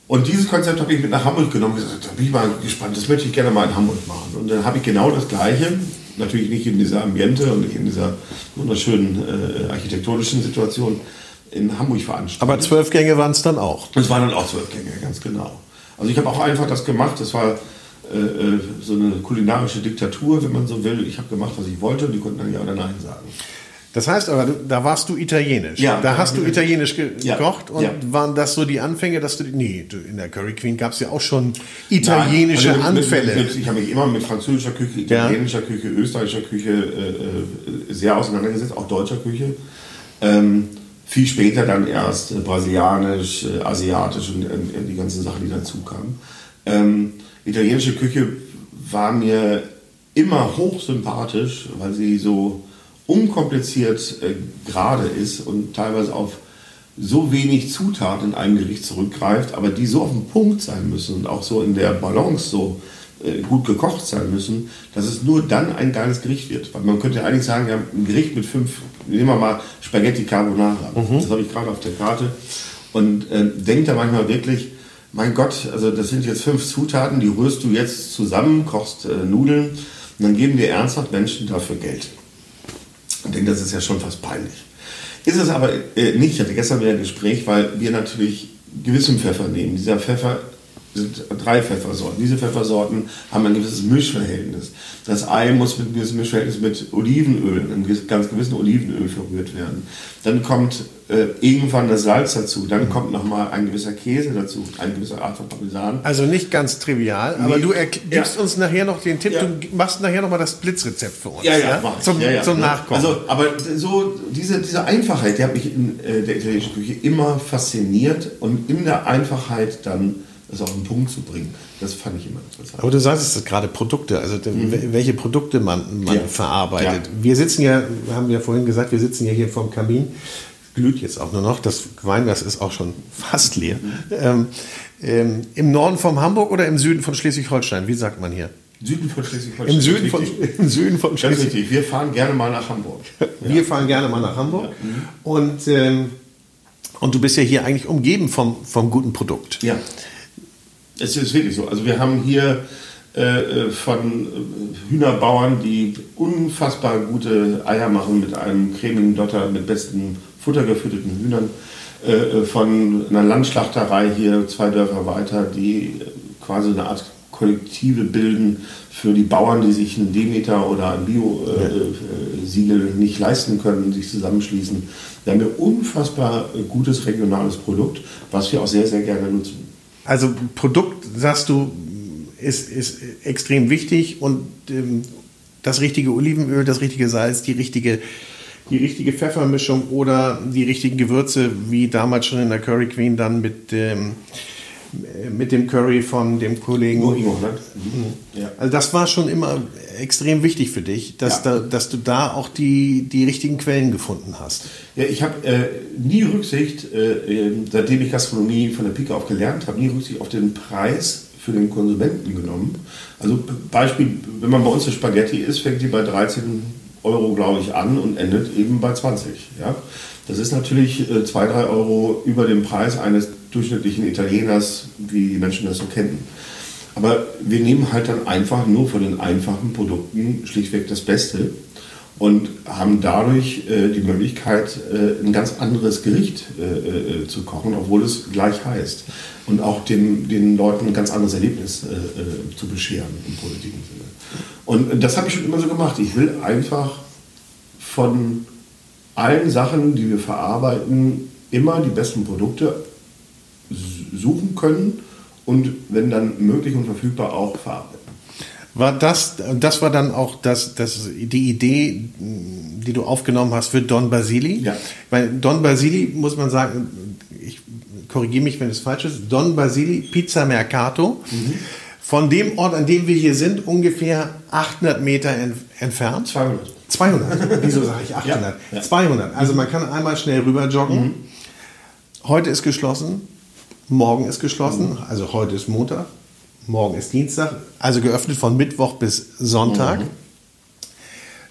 C: und dieses Konzept habe ich mit nach Hamburg genommen und gesagt, da bin ich mal gespannt, das möchte ich gerne mal in Hamburg machen. Und dann habe ich genau das Gleiche, natürlich nicht in dieser Ambiente und nicht in dieser wunderschönen äh, architektonischen Situation, in Hamburg veranstaltet.
B: Aber zwölf Gänge waren es dann auch.
C: Es waren dann auch zwölf Gänge, ganz genau. Also ich habe auch einfach das gemacht, das war äh, äh, so eine kulinarische Diktatur, wenn man so will. Ich habe gemacht, was ich wollte und die konnten dann Ja oder Nein sagen.
B: Das heißt aber, da warst du italienisch.
C: Ja,
B: da hast du italienisch ge
C: Ja,
B: gekocht und
C: ja.
B: waren das so die Anfänge, dass du nee, in der Curry Queen gab es ja auch schon italienische
C: Nein, also mit-
B: Anfälle.
C: Mit, mit, ich habe mich immer mit französischer Küche, italienischer Küche, österreichischer Küche äh, äh, sehr auseinandergesetzt, auch deutscher Küche. Ähm, viel später dann erst äh, brasilianisch, äh, asiatisch und äh, die ganzen Sachen, die dazu kamen. Ähm, italienische Küche war mir immer hochsympathisch, weil sie so unkompliziert äh, gerade ist und teilweise auf so wenig Zutaten in einem Gericht zurückgreift, aber die so auf den Punkt sein müssen und auch so in der Balance so äh, gut gekocht sein müssen, dass es nur dann ein geiles Gericht wird. Weil man könnte ja eigentlich sagen, haben ein Gericht mit fünf, nehmen wir mal Spaghetti Carbonara. Das habe ich gerade auf der Karte. Und äh, denkt da manchmal wirklich, mein Gott, also das sind jetzt fünf Zutaten, die rührst du jetzt zusammen, kochst äh, Nudeln und dann geben dir ernsthaft Menschen dafür Geld. Ich denke, das ist ja schon fast peinlich. Ist es aber äh, nicht. Ich hatte gestern wieder ein Gespräch, weil wir natürlich gewissen Pfeffer nehmen. Dieser Pfeffer drei Pfeffersorten. Diese Pfeffersorten haben ein gewisses Mischverhältnis. Das Ei muss mit diesem Mischverhältnis mit Olivenöl, einem ganz gewissen Olivenöl verrührt werden. Dann kommt äh, irgendwann das Salz dazu. Dann kommt nochmal ein gewisser Käse dazu, eine gewisse Art von Parmesan.
B: Also nicht ganz trivial, aber
C: Nee.
B: du erk-
C: Ja.
B: gibst uns nachher noch den Tipp,
C: Ja.
B: du machst nachher noch mal das Blitzrezept für uns.
C: Ja, ja.
B: Zum,
C: ja, ja.
B: zum Nachkochen.
C: Also, aber so diese, diese Einfachheit, die hat mich in äh, der italienischen Küche immer fasziniert und in der Einfachheit dann das auf den Punkt zu bringen, das fand ich immer interessant.
B: Aber du sagst es gerade Produkte, also de- welche Produkte man, man
C: Ja.
B: verarbeitet.
C: Ja.
B: Wir sitzen ja, haben wir vorhin gesagt, wir sitzen ja hier vorm Kamin. Glüht jetzt auch nur noch. Das Weinglas ist auch schon *laughs* fast leer. Ähm, ähm, Im Norden von Hamburg oder im Süden von Schleswig-Holstein? Wie sagt man hier?
C: Süden von Schleswig-Holstein.
B: Im Süden von, im Süden von Schleswig.
C: richtig. Wir fahren gerne mal nach Hamburg. *laughs*
B: Wir fahren gerne mal nach Hamburg. Und, ähm, und du bist ja hier eigentlich umgeben vom, vom guten Produkt.
C: Ja, es ist wirklich so. Also wir haben hier äh, äh, von äh, Hühnerbauern, die unfassbar gute Eier machen mit einem cremigen Dotter, mit besten futtergefütterten Hühnern. Äh, äh, von einer Landschlachterei hier zwei Dörfer weiter, die äh, quasi eine Art Kollektive bilden für die Bauern, die sich einen Demeter oder ein Bio-Siegel nicht leisten können, sich zusammenschließen. Wir haben hier unfassbar äh, gutes regionales Produkt, was wir auch sehr, sehr gerne nutzen.
B: Also Produkt, sagst du, ist, ist extrem wichtig und ähm, das richtige Olivenöl, das richtige Salz, die richtige, die richtige Pfeffermischung oder die richtigen Gewürze, wie damals schon in der Curry Queen dann mit, ähm, mit dem Curry von dem Kollegen.
C: Nur Ingo, ne?
B: Mhm. Ja. Also das war schon immer extrem wichtig für dich, dass, ja. da, dass du da auch die, die richtigen Quellen gefunden hast.
C: Ja, ich habe äh, nie Rücksicht, äh, seitdem ich Gastronomie von der Pike auf gelernt habe, nie Rücksicht auf den Preis für den Konsumenten genommen. Also Beispiel, wenn man bei uns eine Spaghetti isst, fängt die bei 13 Euro, glaube ich, an und endet eben bei 20. Ja? Das ist natürlich äh, 2, 3 Euro über dem Preis eines durchschnittlichen Italieners, wie die Menschen das so kennen. Aber wir nehmen halt dann einfach nur von den einfachen Produkten schlichtweg das Beste und haben dadurch äh, die Möglichkeit, äh, ein ganz anderes Gericht äh, äh zu kochen, obwohl es gleich heißt. Und auch den, den Leuten ein ganz anderes Erlebnis äh, äh, zu bescheren im positiven Sinne. Und das habe ich schon immer so gemacht. Ich will einfach von allen Sachen, die wir verarbeiten, immer die besten Produkte suchen können und wenn dann möglich und verfügbar auch verarbeiten.
B: War das, das war dann auch das, das, die Idee, die du aufgenommen hast für Don Basili?
C: Ja.
B: Weil Don Basili, muss man sagen, ich korrigiere mich, wenn es falsch ist, Don Basili Pizza Mercato. Mhm. Von dem Ort, an dem wir hier sind, ungefähr 800 Meter entfernt.
C: 200.
B: 200. Wieso sage ich *laughs* 800? Ja, ja. 200. Also man kann einmal schnell rüber joggen. Mhm. Heute ist geschlossen. Morgen ist geschlossen. Mhm. Also heute ist Montag. Morgen ist Dienstag. Also geöffnet von Mittwoch bis Sonntag. Mhm.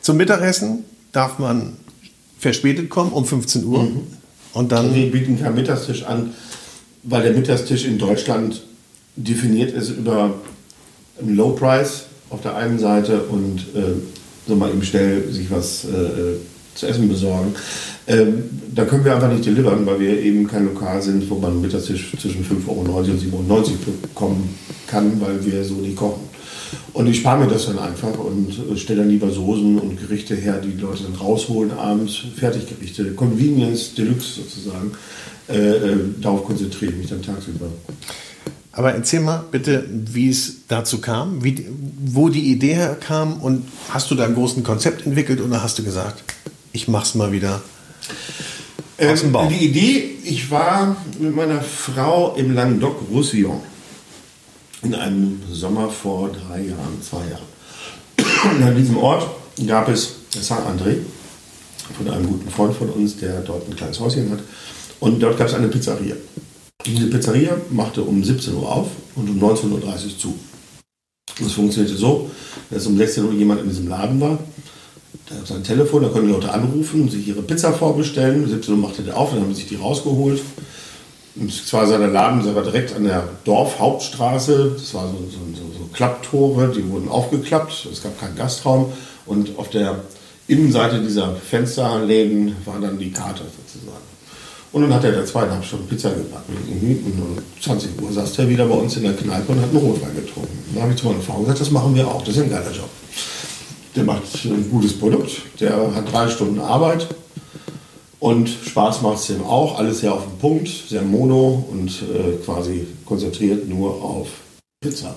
B: Zum Mittagessen darf man verspätet kommen um 15 Uhr. Mhm.
C: Und dann wir bieten keinen Mittagstisch an, weil der Mittagstisch in Deutschland definiert ist über einen Low Price auf der einen Seite und äh, so mal eben schnell sich was äh, zu essen besorgen. Ähm, da können wir einfach nicht delivern, weil wir eben kein Lokal sind, wo man Mittagstisch zwischen 5,90 Euro und 7,90 Euro bekommen kann, weil wir so nicht kochen. Und ich spare mir das dann einfach und stelle dann lieber Soßen und Gerichte her, die die Leute dann rausholen abends, Fertiggerichte, Convenience Deluxe sozusagen. Äh, äh, darauf konzentriere ich mich dann tagsüber.
B: Aber erzähl mal bitte, wie es dazu kam, wie, wo die Idee herkam und hast du da ein großes Konzept entwickelt oder hast du gesagt, ich mach's mal wieder
C: aus dem Bauch? Ähm, die Idee, ich war mit meiner Frau im Languedoc-Roussillon in einem Sommer vor drei Jahren, zwei Jahren. Und an diesem Ort gab es Saint-André von einem guten Freund von uns, der dort ein kleines Häuschen hat. Und dort gab es eine Pizzeria. Diese Pizzeria machte um 17 Uhr auf und um 19.30 Uhr zu. Das funktionierte so, dass um 16 Uhr jemand in diesem Laden war. Der hat sein Telefon, da konnten die Leute anrufen und sich ihre Pizza vorbestellen. Um 17 Uhr machte der auf, dann haben sie sich die rausgeholt. Und zwar war der Laden der war direkt an der Dorfhauptstraße. Das war so, so, so, so Klapptore, die wurden aufgeklappt. Es gab keinen Gastraum. Und auf der Innenseite dieser Fensterläden war dann die Karte sozusagen. Und dann hat er da zweieinhalb Stunden Pizza gebacken. Und um 20 Uhr saß er wieder bei uns in der Kneipe und hat einen Rotwein getrunken. Da habe ich zu meiner Frau gesagt, das machen wir auch. Das ist ein geiler Job. Der macht ein gutes Produkt. Der hat drei Stunden Arbeit. Und Spaß macht es ihm auch. Alles sehr auf den Punkt, sehr mono und äh, quasi konzentriert nur auf Pizza.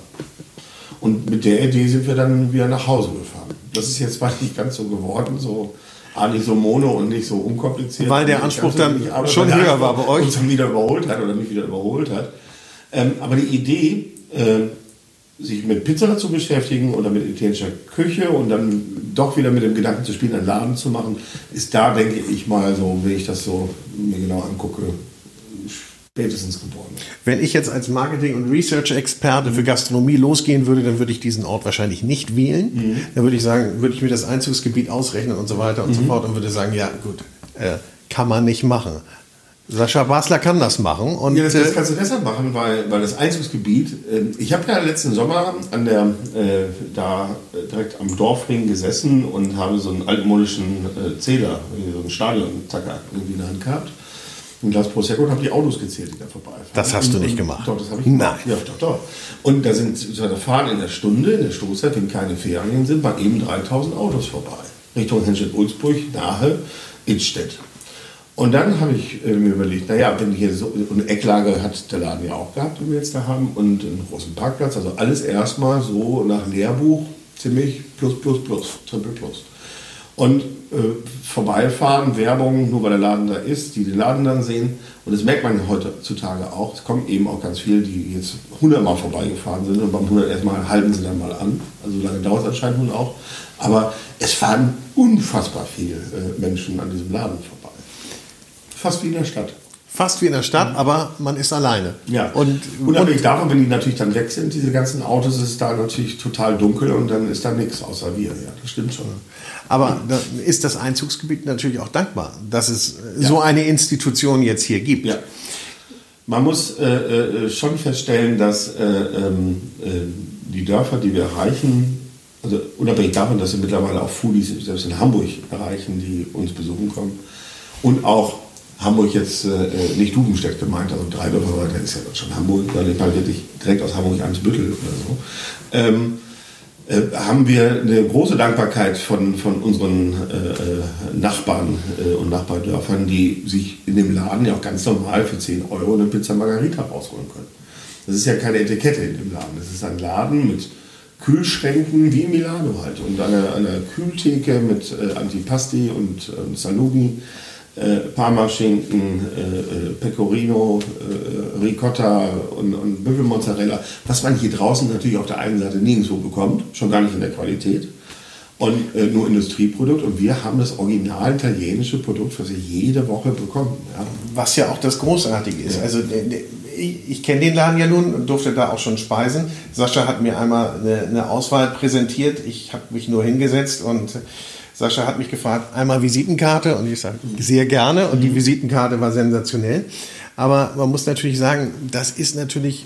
C: Und mit der Idee sind wir dann wieder nach Hause gefahren. Das ist jetzt mal nicht ganz so geworden, so Ah, nicht so mono und nicht so unkompliziert.
B: Weil der Anspruch dann schon höher war bei euch.
C: Uns wieder überholt hat oder mich wieder überholt hat. Ähm, aber die Idee, äh, sich mit Pizza zu beschäftigen oder mit italienischer Küche und dann doch wieder mit dem Gedanken zu spielen, einen Laden zu machen, ist da, denke ich mal, so, wenn ich das so mir genau angucke, spätestens geboren.
B: Wenn ich jetzt als Marketing- und Research-Experte für Gastronomie losgehen würde, dann würde ich diesen Ort wahrscheinlich nicht wählen. Mhm. Dann würde ich sagen, würde ich mir das Einzugsgebiet ausrechnen und so weiter und mhm. so fort und würde sagen, ja gut, äh, kann man nicht machen. Sascha Basler kann das machen. Und,
C: ja, das, das, äh, kannst du deshalb machen, weil, weil das Einzugsgebiet, äh, ich habe ja letzten Sommer an der, äh, da direkt am Dorfring gesessen und habe so einen altmodischen äh, Zähler, so einen Stadionzacker irgendwie in der Hand gehabt ein Glas Prosecco und habe die Autos gezählt, die da vorbeifahren.
B: Das hast du nicht gemacht.
C: Doch, das habe ich gemacht. Nein. Ja, doch, doch. Und da sind, da fahren in der Stunde, in der Stoßzeit, wenn keine Ferien sind, bei eben 3000 Autos vorbei. Richtung Henstedt-Ulzburg, nahe Innstedt. Und dann habe ich äh, mir überlegt, naja, wenn hier so eine Ecklage hat der Laden ja auch gehabt, die wir jetzt da haben, und einen großen Parkplatz, also alles erstmal so nach Lehrbuch ziemlich plus, plus, plus, triple plus. und äh, vorbeifahren, Werbung, nur weil der Laden da ist, die den Laden dann sehen. Und das merkt man heutzutage auch. Es kommen eben auch ganz viele, die jetzt hundertmal vorbeigefahren sind und beim 100 erstmal halten sie dann mal an. Also lange dauert es anscheinend nun auch. Aber es fahren unfassbar viele äh, Menschen an diesem Laden vorbei. Fast wie in der Stadt.
B: Fast wie in der Stadt, aber man ist alleine.
C: Ja. Und unabhängig davon, wenn die natürlich dann weg sind, diese ganzen Autos, ist es da natürlich total dunkel und dann ist da nichts außer wir. Ja, das stimmt schon.
B: Aber da ist das Einzugsgebiet natürlich auch dankbar, dass es ja. so eine Institution jetzt hier gibt.
C: Ja. Man muss äh, äh, schon feststellen, dass äh, ähm, äh, die Dörfer, die wir erreichen, also unabhängig davon, dass wir mittlerweile auch Foodies selbst in Hamburg erreichen, die uns besuchen kommen, und auch Hamburg jetzt äh, äh, nicht Dubenstedt gemeint, also drei Dörfer weiter ist ja schon Hamburg, weil ich mal wirklich direkt aus Hamburg ans Büttel oder so. Ähm, äh, haben wir eine große Dankbarkeit von, von unseren äh, äh Nachbarn äh, und Nachbardörfern, die sich in dem Laden ja auch ganz normal für 10 Euro eine Pizza Margarita rausholen können. Das ist ja keine Etikette in dem Laden. Das ist ein Laden mit Kühlschränken wie in Milano halt und einer, einer Kühltheke mit Antipasti und Salumi äh, Parmaschinken, äh, äh, Pecorino, äh, Ricotta und, und Büffelmozzarella, was man hier draußen natürlich auf der einen Seite nirgendwo bekommt, schon gar nicht in der Qualität. Und äh, nur Industrieprodukt und wir haben das original italienische Produkt, was wir jede Woche bekommen.
B: Ja. Was ja auch das Großartige ist. Ja. Also ich, ich kenne den Laden ja nun und durfte da auch schon speisen. Sascha hat mir einmal eine, eine Auswahl präsentiert. Ich habe mich nur hingesetzt und Sascha hat mich gefragt, einmal Visitenkarte und ich sage, sehr gerne und die Visitenkarte war sensationell. Aber man muss natürlich sagen, das ist natürlich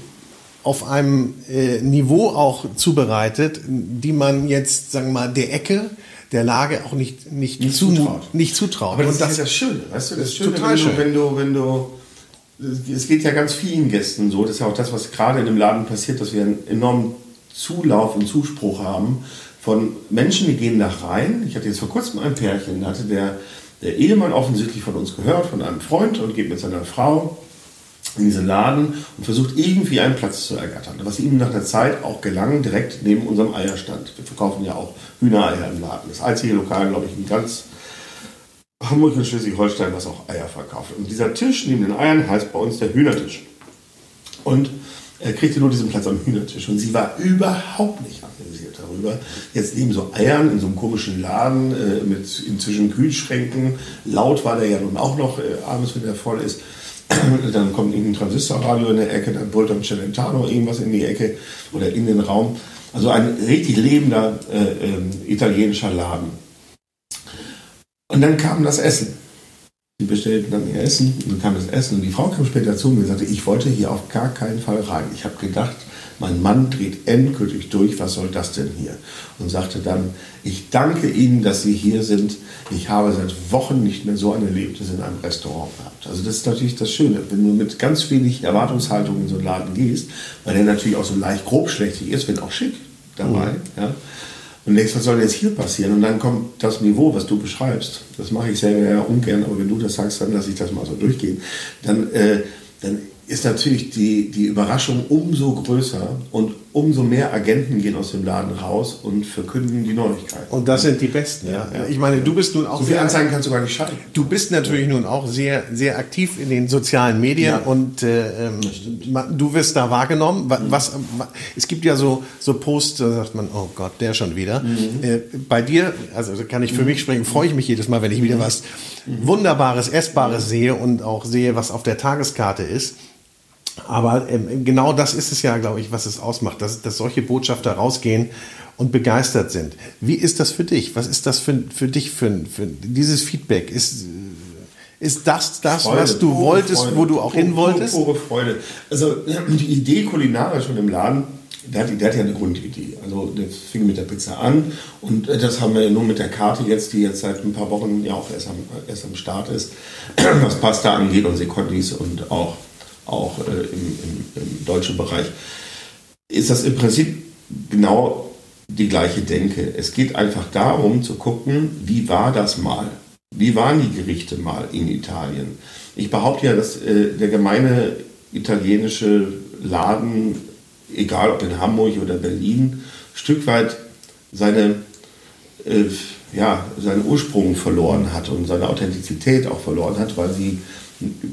B: auf einem äh, Niveau auch zubereitet, die man jetzt, sagen wir mal, der Ecke, der Lage auch nicht, nicht, nicht zu, zutraut. Nicht zutraut.
C: Aber das, das ist ja das Schöne, weißt du, das, ist Schöne, total wenn, schön. wenn du, wenn du, es geht ja ganz vielen Gästen so, das ist ja auch das, was gerade in dem Laden passiert, dass wir einen enormen Zulauf und Zuspruch haben von Menschen, die gehen da rein. Ich hatte jetzt vor kurzem ein Pärchen, da hatte der, der Ehemann offensichtlich von uns gehört, von einem Freund und geht mit seiner Frau in diesen Laden und versucht irgendwie einen Platz zu ergattern. Was ihm nach der Zeit auch gelang, direkt neben unserem Eierstand. Wir verkaufen ja auch Hühnereier im Laden. Das einzige Lokal, glaube ich, in ganz Hamburg und Schleswig-Holstein, was auch Eier verkauft. Und dieser Tisch neben den Eiern heißt bei uns der Hühnertisch. Und kriegte nur diesen Platz am Hühnertisch und sie war überhaupt nicht amüsiert darüber. Jetzt neben so Eiern in so einem komischen Laden äh, mit inzwischen Kühlschränken. Laut war der ja nun auch noch äh, abends, wenn der voll ist. dann kommt irgendein Transistorradio in der Ecke, dann brüllt dann Celentano irgendwas in die Ecke oder in den Raum. Also ein richtig lebender äh, ähm, italienischer Laden. Und dann kam das Essen. Die bestellten dann ihr Essen und dann kam das Essen und die Frau kam später zu mir und sagte, ich wollte hier auf gar keinen Fall rein. Ich habe gedacht, mein Mann dreht endgültig durch, was soll das denn hier? Und sagte dann, ich danke Ihnen, dass Sie hier sind. Ich habe seit Wochen nicht mehr so ein Erlebnis in einem Restaurant gehabt. Also das ist natürlich das Schöne, wenn du mit ganz wenig Erwartungshaltung in so einen Laden gehst, weil der natürlich auch so leicht grobschlächtig ist, wenn auch schick dabei. Mhm. Ja, und denkst, was soll jetzt hier passieren? Und dann kommt das Niveau, was du beschreibst. Das mache ich selber ja ungern, aber wenn du das sagst, dann lasse ich das mal so durchgehen. Dann, äh, dann ist natürlich die, die Überraschung umso größer und umso mehr Agenten gehen aus dem Laden raus und verkünden die Neuigkeit.
B: Und das sind die Besten, ja. ja. Ich meine, du bist nun auch.
C: So viele Anzeigen kannst du gar nicht schalten.
B: Du bist natürlich nun auch sehr, sehr aktiv in den sozialen Medien ja. und äh, ähm, du wirst da wahrgenommen. Was, mhm. was, es gibt ja so, so Posts, da sagt man, oh Gott, der schon wieder. Mhm. Äh, bei dir, also kann ich für mhm. mich sprechen, freue ich mich jedes Mal, wenn ich wieder was mhm. Wunderbares, Essbares sehe und auch sehe, was auf der Tageskarte ist. Aber ähm, genau das ist es ja, glaube ich, was es ausmacht, dass, dass solche Botschafter rausgehen und begeistert sind. Wie ist das für dich? Was ist das für, für dich für, für dieses Feedback? Ist, ist das das, Freude, was du wolltest, Freude, wo du auch hin wolltest?
C: Pure Freude. Also *clears throat* die Idee kulinarisch schon im Laden, der hat, der hat ja eine Grundidee. Also der fing mit der Pizza an und das haben wir nur mit der Karte jetzt, die jetzt seit ein paar Wochen ja auch erst am, erst am Start ist, *clears throat* was Pasta angeht und Sekondis und auch auch äh, im, im, im, deutschen Bereich, ist das im Prinzip genau die gleiche Denke. Es geht einfach darum zu gucken, wie war das mal? Wie waren die Gerichte mal in Italien? Ich behaupte ja, dass äh, der gemeine italienische Laden, egal ob in Hamburg oder Berlin, Stück weit seine äh, ja, seinen Ursprung verloren hat und seine Authentizität auch verloren hat, weil sie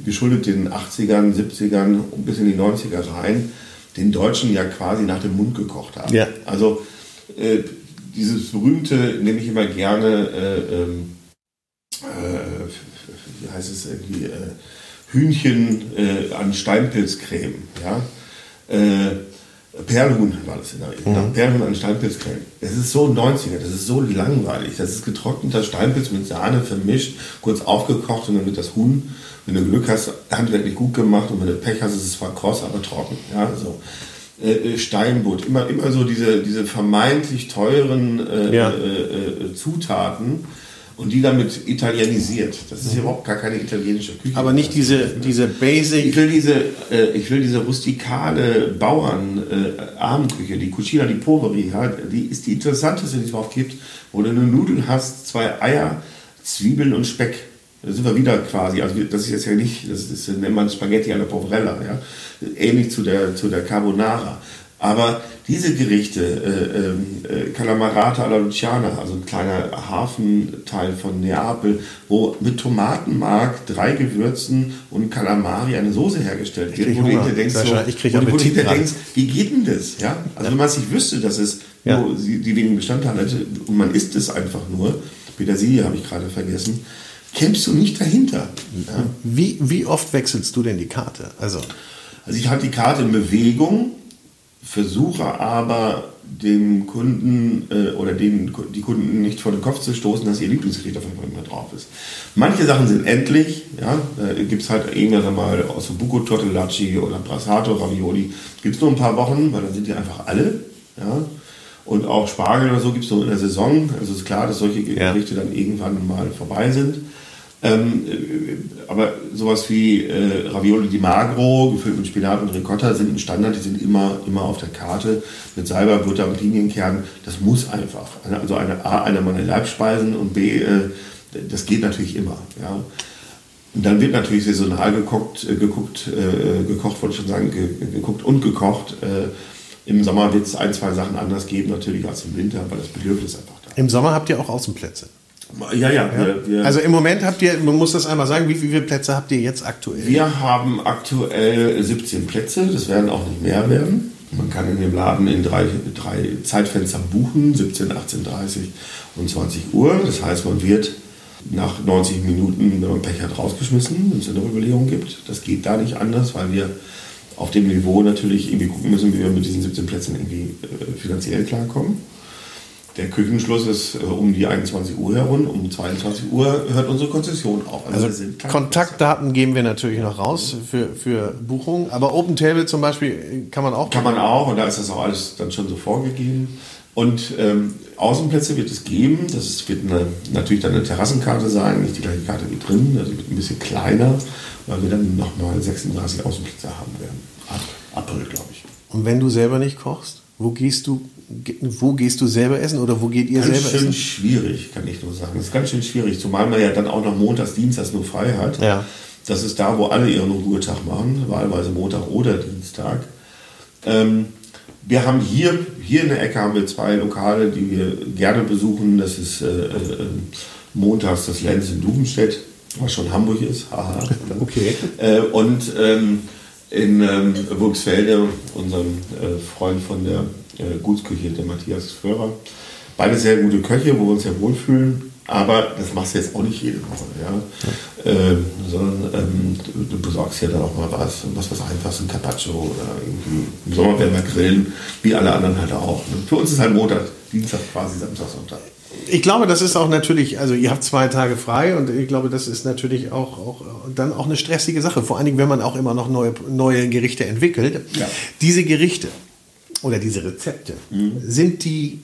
C: geschuldet den 80ern, 70ern und bis in die 90er rein den Deutschen ja quasi nach dem Mund gekocht haben.
B: Ja.
C: Also äh, dieses berühmte, nehme ich immer gerne, äh, ähm, äh, wie heißt es irgendwie, äh, Hühnchen äh, an Steinpilzcreme. Ja? Äh, Perlhuhn war das in der Regel. Mhm. Perlhuhn an Steinpilzcreme. Das ist so 90er, das ist so langweilig. Das ist getrockneter Steinpilz mit Sahne vermischt, kurz aufgekocht und dann wird das Huhn, wenn du Glück hast, handwerklich gut gemacht und wenn du Pech hast, ist es zwar kross, aber trocken. Ja, so. Äh, Steinbutt, immer, immer so diese, diese vermeintlich teuren äh,
B: Ja.
C: äh, äh, Zutaten und die damit italienisiert. Das ist überhaupt gar keine italienische Küche.
B: Aber nicht diese, diese
C: Ich
B: Basic.
C: will diese, äh, ich will diese rustikale Bauern äh, Abendküche, die Cucina di Poveri, ja, die ist die interessanteste, die es überhaupt gibt, wo du eine Nudel hast, zwei Eier, Zwiebeln und Speck. Da sind wir wieder quasi, also das ist jetzt ja nicht, das, ist, das nennt man Spaghetti alla Poverella, ja, ähnlich zu der, zu der Carbonara. Aber diese Gerichte, äh, ähm, äh, Calamarata alla Luciana, also ein kleiner Hafenteil von Neapel, wo mit Tomatenmark, drei Gewürzen und Calamari eine Soße hergestellt wird, wo du hinterher denkst, so, wo du-
B: gerade.
C: denkst, wie geht denn das? Ja? Also wenn man es nicht wüsste, dass es
B: Ja.
C: nur die, wenigen Bestandteile und man isst es einfach nur, Petersilie habe ich gerade vergessen, kämpfst du nicht dahinter. Ja?
B: Wie, wie oft wechselst du denn die Karte? Also,
C: Also ich halte die Karte in Bewegung, versuche aber dem Kunden äh, oder den, die Kunden nicht vor den Kopf zu stoßen, dass ihr Lieblingsgericht auf einmal immer drauf ist. Manche Sachen sind endlich, ja, da gibt es halt irgendwann mal aus Buco Tortellacci oder Brassato Ravioli, gibt es nur ein paar Wochen, weil dann sind die einfach alle, ja. Und auch Spargel oder so gibt es nur in der Saison. Also ist klar, dass solche
B: Ja.
C: Gerichte dann irgendwann mal vorbei sind. Ähm, äh, aber sowas wie äh, Ravioli di Magro, gefüllt mit Spinat und Ricotta, sind ein Standard, die sind immer, immer auf der Karte. Mit Salbei, Butter und Linienkernen, das muss einfach. Also eine, A, eine meiner Leibspeisen und B, äh, das geht natürlich immer. Ja. Und dann wird natürlich saisonal äh, geguckt, äh, gekocht, wollte ich schon sagen, ge, geguckt und gekocht. Äh, Im Sommer wird es ein, zwei Sachen anders geben, natürlich als im Winter, weil das Bedürfnis einfach da
B: im Sommer habt ihr auch Außenplätze.
C: Ja, ja, wir, wir,
B: Also im Moment habt ihr, man muss das einmal sagen, wie viele Plätze habt ihr jetzt aktuell?
C: Wir haben aktuell 17 Plätze, das werden auch nicht mehr werden. Man kann in dem Laden in drei, drei Zeitfenster buchen, 17, 18, 30 und 20 Uhr. Das heißt, man wird nach 90 Minuten, wenn man Pech hat, rausgeschmissen, wenn es eine Überlegung gibt. Das geht da nicht anders, weil wir auf dem Niveau natürlich irgendwie gucken müssen, wie wir mit diesen 17 Plätzen irgendwie äh, finanziell klarkommen. Der Küchenschluss ist äh, um die 21 Uhr herum. Um 22 Uhr hört unsere Konzession auf.
B: Also
C: kein
B: Kontaktdaten geben wir natürlich noch raus für, für Buchungen, aber Open Table zum Beispiel kann man auch.
C: Kann man auch, und da ist das auch alles dann schon so vorgegeben. Und ähm, Außenplätze wird es geben. Das wird eine, natürlich dann eine Terrassenkarte sein, nicht die gleiche Karte wie drin. Also wird ein bisschen kleiner, weil wir dann nochmal 36 Außenplätze haben werden. Ab April, glaube ich.
B: Und wenn du selber nicht kochst, wo gehst du, wo gehst du selber essen oder wo geht ihr
C: Ganz
B: selber
C: schön
B: essen?
C: schwierig, kann ich nur sagen. Das ist ganz schön schwierig, zumal man ja dann auch noch montags, dienstags nur frei hat.
B: Ja.
C: Das ist da, wo alle ihren Ruhetag machen, wahlweise Montag oder Dienstag. Ähm, wir haben hier, hier in der Ecke haben wir zwei Lokale, die wir gerne besuchen. Das ist äh, äh, montags das Lenz in Duvenstedt, was schon Hamburg ist. Haha. *laughs*
B: Okay.
C: Äh, und ähm, in ähm, Burgsfelde, unserem äh, Freund von der äh, Gutsküche, der Matthias Föhrer. Beide sehr gute Köche, wo wir uns sehr wohlfühlen. Aber das machst du jetzt auch nicht jede Woche, ja. Ähm, sondern ähm, du, du besorgst ja dann auch mal was, was was Einfaches, ein Carpaccio oder irgendwie. Im Sommer werden wir grillen, wie alle anderen halt auch. Ne? Für uns ist halt Montag, Dienstag quasi, Samstag, Sonntag.
B: Ich glaube, das ist auch natürlich, also ihr habt zwei Tage frei und ich glaube, das ist natürlich auch, auch dann auch eine stressige Sache. Vor allen Dingen, wenn man auch immer noch neue, neue Gerichte entwickelt.
C: Ja.
B: Diese Gerichte oder diese Rezepte, sind die,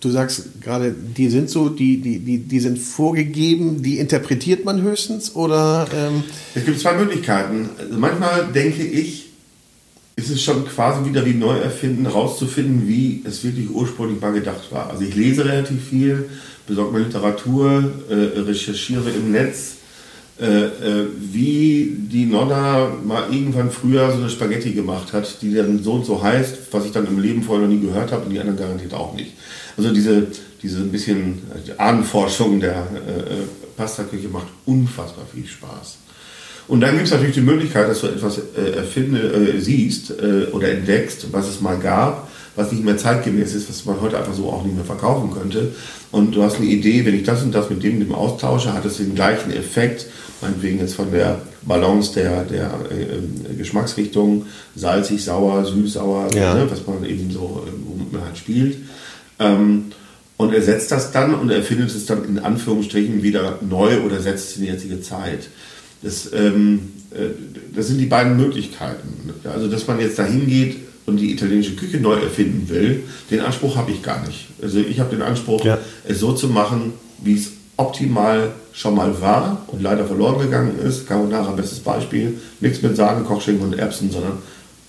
B: du sagst gerade, die sind so, die, die, die, die sind vorgegeben, die interpretiert man höchstens oder ähm,
C: Es gibt zwei Möglichkeiten. Also manchmal denke ich, ist es schon quasi wieder wie neu erfinden, rauszufinden, wie es wirklich ursprünglich mal gedacht war. Also ich lese relativ viel, besorge mir Literatur, äh, recherchiere im Netz, äh, äh, wie die Nonna mal irgendwann früher so eine Spaghetti gemacht hat, die dann so und so heißt, was ich dann im Leben vorher noch nie gehört habe und die anderen garantiert auch nicht. Also diese, diese ein bisschen Ahnenforschung der äh, Pastaküche macht unfassbar viel Spaß. Und dann gibt es natürlich die Möglichkeit, dass du etwas äh, erfinde, äh, siehst äh, oder entdeckst, was es mal gab, was nicht mehr zeitgemäß ist, was man heute einfach so auch nicht mehr verkaufen könnte. Und du hast eine Idee, wenn ich das und das mit dem, dem austausche, hat es den gleichen Effekt, meinetwegen jetzt von der Balance der, der äh, Geschmacksrichtung, salzig, sauer, süß, sauer, ja. ne, was man eben so, man halt spielt. Ähm, und er setzt das dann und er findet es dann in Anführungsstrichen wieder neu oder setzt es in die jetzige Zeit. Das, ähm, äh, das sind die beiden Möglichkeiten. Also, dass man jetzt dahin geht und die italienische Küche neu erfinden will, den Anspruch habe ich gar nicht. Also, ich habe den Anspruch, ja. es so zu machen, wie es optimal schon mal war und leider verloren gegangen ist. Carbonara, bestes Beispiel. Nichts mit Sahne, Kochschinken und Erbsen, sondern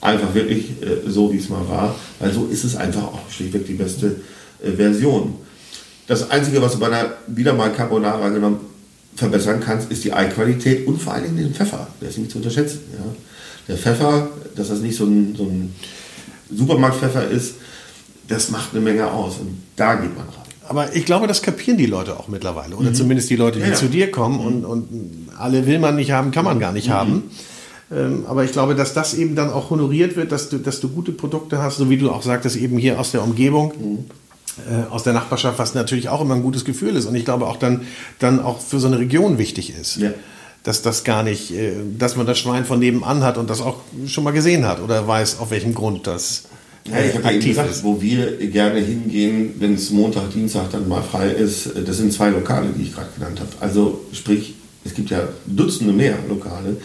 C: einfach wirklich äh, so, wie es mal war. Weil so ist es einfach auch schlichtweg die beste äh, Version. Das Einzige, was bei einer wieder mal Carbonara genommen verbessern kannst, ist die Eiqualität und vor allen Dingen den Pfeffer. Der ist nicht zu unterschätzen. Ja. Der Pfeffer, dass das nicht so ein, so ein Supermarktpfeffer ist, das macht eine Menge aus. Und da geht man rein.
B: Aber ich glaube, das kapieren die Leute auch mittlerweile. Oder mhm. zumindest die Leute, die ja, ja. zu dir kommen. Mhm. Und, und alle will man nicht haben, kann man gar nicht mhm. haben. Ähm, aber ich glaube, dass das eben dann auch honoriert wird, dass du, dass du gute Produkte hast, so wie du auch sagtest, eben hier aus der Umgebung. Mhm aus der Nachbarschaft, was natürlich auch immer ein gutes Gefühl ist und ich glaube auch dann, dann auch für so eine Region wichtig ist. Ja. Dass das gar nicht, äh, dass man das Schwein von nebenan hat und das auch schon mal gesehen hat oder weiß, auf welchem Grund das
C: ja, ich habe ja gesagt, ist. wo wir gerne hingehen, wenn es Montag, Dienstag dann mal frei ist, äh, das sind zwei Lokale, die ich gerade genannt habe. Also sprich, es gibt ja Dutzende mehr Lokale,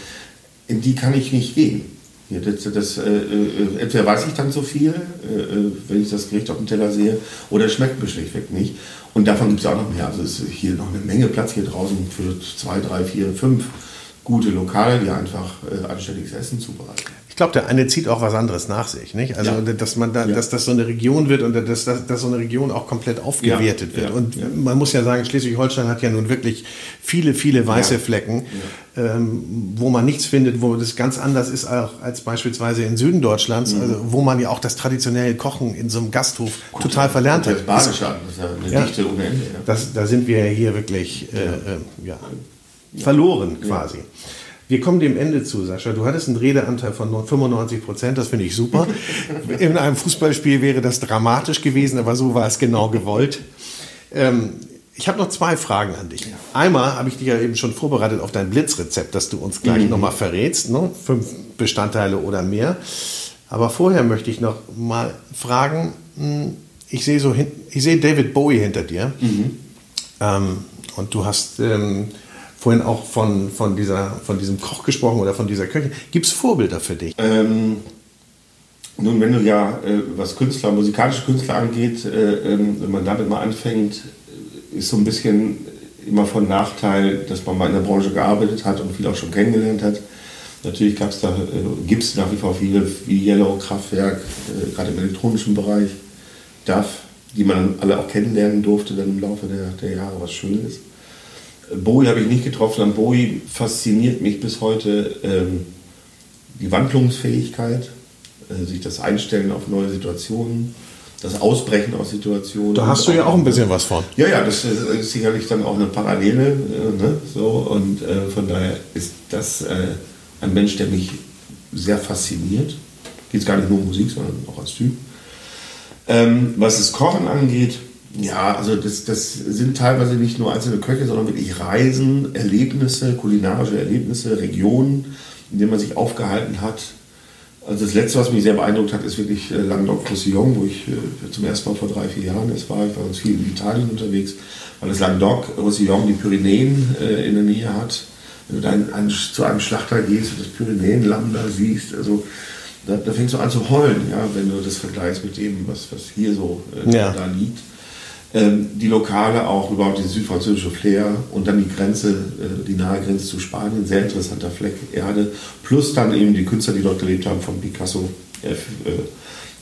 C: in die kann ich nicht gehen. Ja, das, das, äh, äh, entweder weiß ich dann zu viel, äh, äh, wenn ich das Gericht auf dem Teller sehe, oder es schmeckt mir schlichtweg nicht. Und davon gibt es auch noch mehr. Also es ist hier noch eine Menge Platz hier draußen für zwei, drei, vier, fünf gute Lokale, die einfach äh, anständiges Essen zubereiten
B: glaube, der eine zieht auch was anderes nach sich, nicht? Also, ja. dass man da, ja. dass das so eine Region wird und dass, dass, dass so eine Region auch komplett aufgewertet ja. wird. Und man muss ja sagen, Schleswig-Holstein hat ja nun wirklich viele, viele weiße Flecken, ähm, wo man nichts findet, wo das ganz anders ist auch als beispielsweise in Süden Deutschlands, mhm. also, wo man ja auch das traditionelle Kochen in so einem Gasthof Gut, total verlernt hat. Das
C: ist ja eine Dichte ohne Ende.
B: Das, da sind wir hier wirklich äh, äh, ja, verloren quasi. Wir kommen dem Ende zu, Sascha. Du hattest einen Redeanteil von 95 Prozent, das finde ich super. *laughs* In einem Fußballspiel wäre das dramatisch gewesen, aber so war es genau gewollt. Ähm, ich habe noch zwei Fragen an dich. Einmal habe ich dich ja eben schon vorbereitet auf dein Blitzrezept, das du uns gleich mhm. nochmal verrätst. Ne? Fünf Bestandteile oder mehr. Aber vorher möchte ich noch mal fragen, hm, ich sehe so, ich sehe David Bowie hinter dir. Mhm. Ähm, und du hast ähm, vorhin auch von, von, dieser, von diesem Koch gesprochen oder von dieser Köchin. Gibt es Vorbilder für dich?
C: Ähm, nun, wenn du ja, äh, was Künstler, musikalische Künstler angeht, äh, ähm, wenn man damit mal anfängt, ist so ein bisschen immer von Nachteil, dass man mal in der Branche gearbeitet hat und viel auch schon kennengelernt hat. Natürlich äh, gibt es nach wie vor viele wie Yellow, Kraftwerk, äh, gerade im elektronischen Bereich, DAF, die man alle auch kennenlernen durfte dann im Laufe der, der Jahre, was schön ist. Bowie habe ich nicht getroffen. An Bowie fasziniert mich bis heute ähm, die Wandlungsfähigkeit, äh, sich das Einstellen auf neue Situationen, das Ausbrechen aus Situationen.
B: Da hast du ja auch ein bisschen was von.
C: Ja, ja, das ist sicherlich dann auch eine Parallele. Äh, ne, so, und äh, von daher ist das äh, ein Mensch, der mich sehr fasziniert. Geht es gar nicht nur um Musik, sondern auch als Typ. Ähm, was das Kochen angeht, ja, also das, das sind teilweise nicht nur einzelne Köche, sondern wirklich Reisen, Erlebnisse, kulinarische Erlebnisse, Regionen, in denen man sich aufgehalten hat. Also das Letzte, was mich sehr beeindruckt hat, ist wirklich äh, Languedoc-Roussillon, wo ich äh, zum ersten Mal vor drei, vier Jahren jetzt war. Ich war ganz viel in Italien unterwegs, weil das Languedoc-Roussillon die Pyrenäen äh, in der Nähe hat. Wenn du dann an, zu einem Schlachter gehst und das Pyrenäenlamm da siehst, also da, da, fängst du an zu heulen, ja, wenn du das vergleichst mit dem, was, was hier so äh, ja. da liegt. Ähm, die Lokale auch, überhaupt die südfranzösische Flair und dann die Grenze, äh, die nahe Grenze zu Spanien, sehr interessanter Fleck Erde, plus dann eben die Künstler, die dort gelebt haben, von Picasso, äh,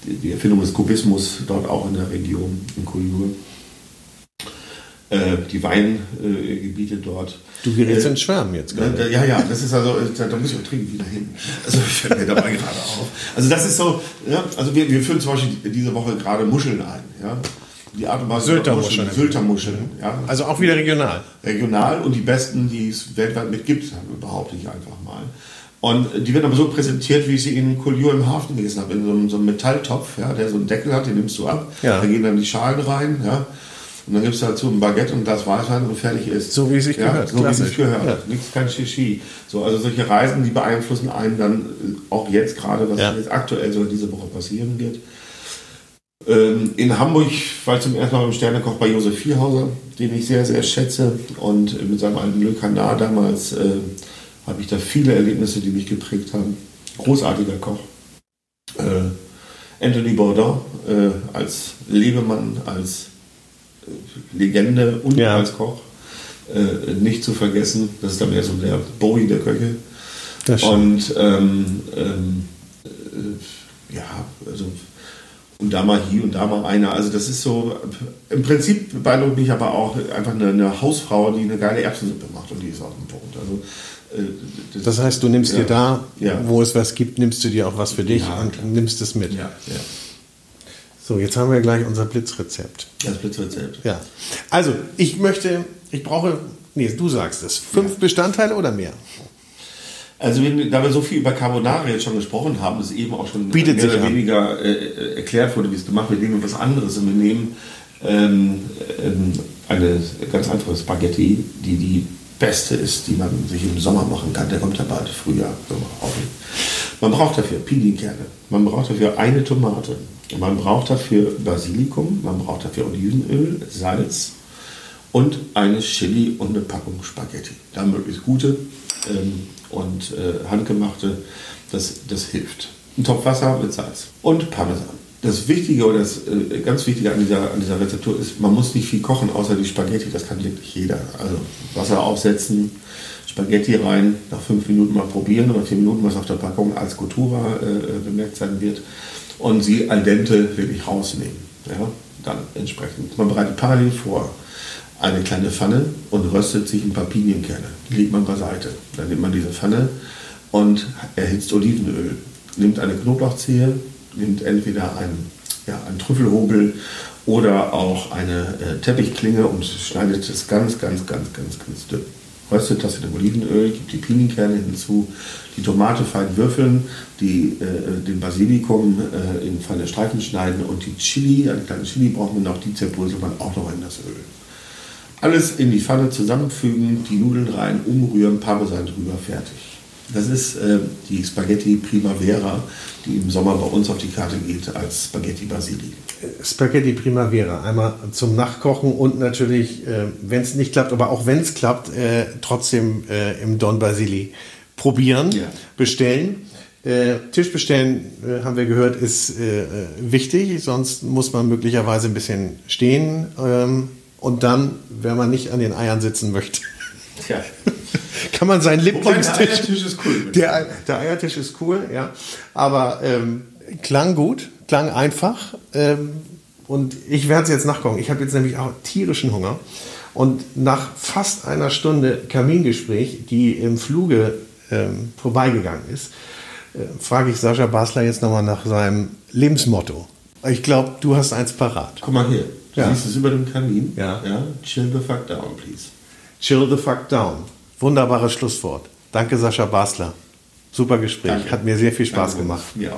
C: die Erfindung des Kubismus dort auch in der Region, in Kultur. äh, die Weingebiete dort.
B: Du gerätst äh, ins Schwärmen jetzt
C: gerade. Ja, ja, das ist also, da, da muss ich auch dringend wieder hin. Also ich fällt mir dabei gerade auf. Also das ist so, ja, also wir, wir führen zum Beispiel diese Woche gerade Muscheln ein. Ja.
B: Die Art und Weise Sylter Muscheln.
C: Sylter Muscheln. Ja.
B: Also auch wieder regional.
C: Regional und die besten, die es weltweit mit gibt, behaupte ich einfach mal. Und die werden aber so präsentiert, wie ich sie in Collioure im Hafen gelesen habe, in so einem, so einem Metalltopf, ja, der so einen Deckel hat, den nimmst du ab. Ja. Da gehen dann die Schalen rein. Ja. Und dann gibt es dazu ein Baguette und das Weißwein und fertig ist.
B: So wie es sich ja, gehört.
C: So Klassisch. wie es sich gehört. Ja. Nichts, kein Shishi. So, also solche Reisen, die beeinflussen einen dann äh, auch jetzt gerade, was ja. jetzt aktuell so diese Woche passieren wird. Ähm, in Hamburg war ich zum ersten Mal beim Sternekoch bei Josef Vierhauser, den ich sehr, sehr schätze. Und mit seinem alten Le Canard damals äh, habe ich da viele Erlebnisse, die mich geprägt haben. Großartiger Koch. Äh, Anthony Bourdain äh, als Lebemann, als äh, Legende und ja. als Koch. Äh, nicht zu vergessen, das ist dann mehr so der Bowie der Köche. Und ähm, ähm, äh, ja, also und da mal hier und da mal einer. Also das ist so, im Prinzip beeindruckt mich aber auch einfach eine, eine Hausfrau, die eine geile Erbsensuppe macht und die ist auf dem Punkt. Also
B: äh, das, das, heißt, du nimmst ja, dir da, ja. wo es was gibt, nimmst du dir auch was für dich ja, und klar. nimmst es mit. So, jetzt haben wir gleich unser Blitzrezept.
C: Das Blitzrezept.
B: Ja. Also, ich möchte, ich brauche, nee, du sagst es, fünf Bestandteile oder mehr?
C: Also, da wir so viel über Carbonara jetzt schon gesprochen haben, ist eben auch schon
B: Bietet
C: mehr oder weniger äh, erklärt wurde, wie es gemacht wird. Wir nehmen was anderes und wir nehmen ähm, ähm, eine ganz einfache Spaghetti, die die beste ist, die man sich im Sommer machen kann. Der kommt ja bald Frühjahr. Man braucht dafür Pinienkerne, man braucht dafür eine Tomate, man braucht dafür Basilikum, man braucht dafür Olivenöl, Salz und eine Chili und eine Packung Spaghetti. Da möglichst gute ähm, und äh, handgemachte, das, das hilft. Ein Topf Wasser mit Salz und Parmesan das Wichtige oder das äh, ganz Wichtige an dieser, an dieser Rezeptur ist, man muss nicht viel kochen, außer die Spaghetti. Das kann wirklich jeder. Also Wasser aufsetzen, Spaghetti rein, nach fünf Minuten mal probieren oder vier Minuten, was auf der Packung als Coutura äh, bemerkt sein wird. Und sie al dente wirklich rausnehmen. Ja? Dann entsprechend. Man bereitet parallel vor eine kleine Pfanne und röstet sich ein paar Pinienkerne. Die legt man beiseite. Dann nimmt man diese Pfanne und erhitzt Olivenöl. Nimmt eine Knoblauchzehe, nimmt entweder einen, ja, einen Trüffelhobel oder auch eine äh, Teppichklinge und schneidet es ganz, ganz, ganz, ganz, ganz dünn. Röstet das in dem Olivenöl, gibt die Pinienkerne hinzu, die Tomate fein würfeln, die, äh, den Basilikum äh, in feine Streifen schneiden und die Chili, eine kleine Chili braucht man noch, die zerbröselt man auch noch in das Öl. Alles in die Pfanne zusammenfügen, die Nudeln rein, umrühren, Parmesan drüber, fertig. Das ist äh, die Spaghetti Primavera, die im Sommer bei uns auf die Karte geht als Spaghetti Basili.
B: Spaghetti Primavera, einmal zum Nachkochen und natürlich, äh, wenn es nicht klappt, aber auch wenn es klappt, äh, trotzdem äh, im Don Basili probieren, ja. bestellen. Äh, Tisch bestellen, äh, haben wir gehört, ist wichtig, sonst muss man möglicherweise ein bisschen stehen. Ähm, und dann, wenn man nicht an den Eiern sitzen möchte. Ja. *laughs* kann man seinen Lieblingstisch.
C: Der Eiertisch ist cool.
B: Der, der Eiertisch ist cool, ja. Aber ähm, klang gut, klang einfach. Ähm, und ich werde es jetzt nachgucken. Ich habe jetzt nämlich auch tierischen Hunger. Und nach fast einer Stunde Kamingespräch, die im Fluge ähm, vorbeigegangen ist, äh, frage ich Sascha Basler jetzt nochmal nach seinem Lebensmotto. Ich glaube, du hast eins parat.
C: Guck mal hier. Du ja. siehst es über dem Kamin.
B: Ja.
C: ja. Chill the fuck down, please.
B: Chill the fuck down. Wunderbares Schlusswort. Danke, Sascha Basler. Super Gespräch. Danke. Hat mir sehr viel Spaß Danke. gemacht.
C: Ja.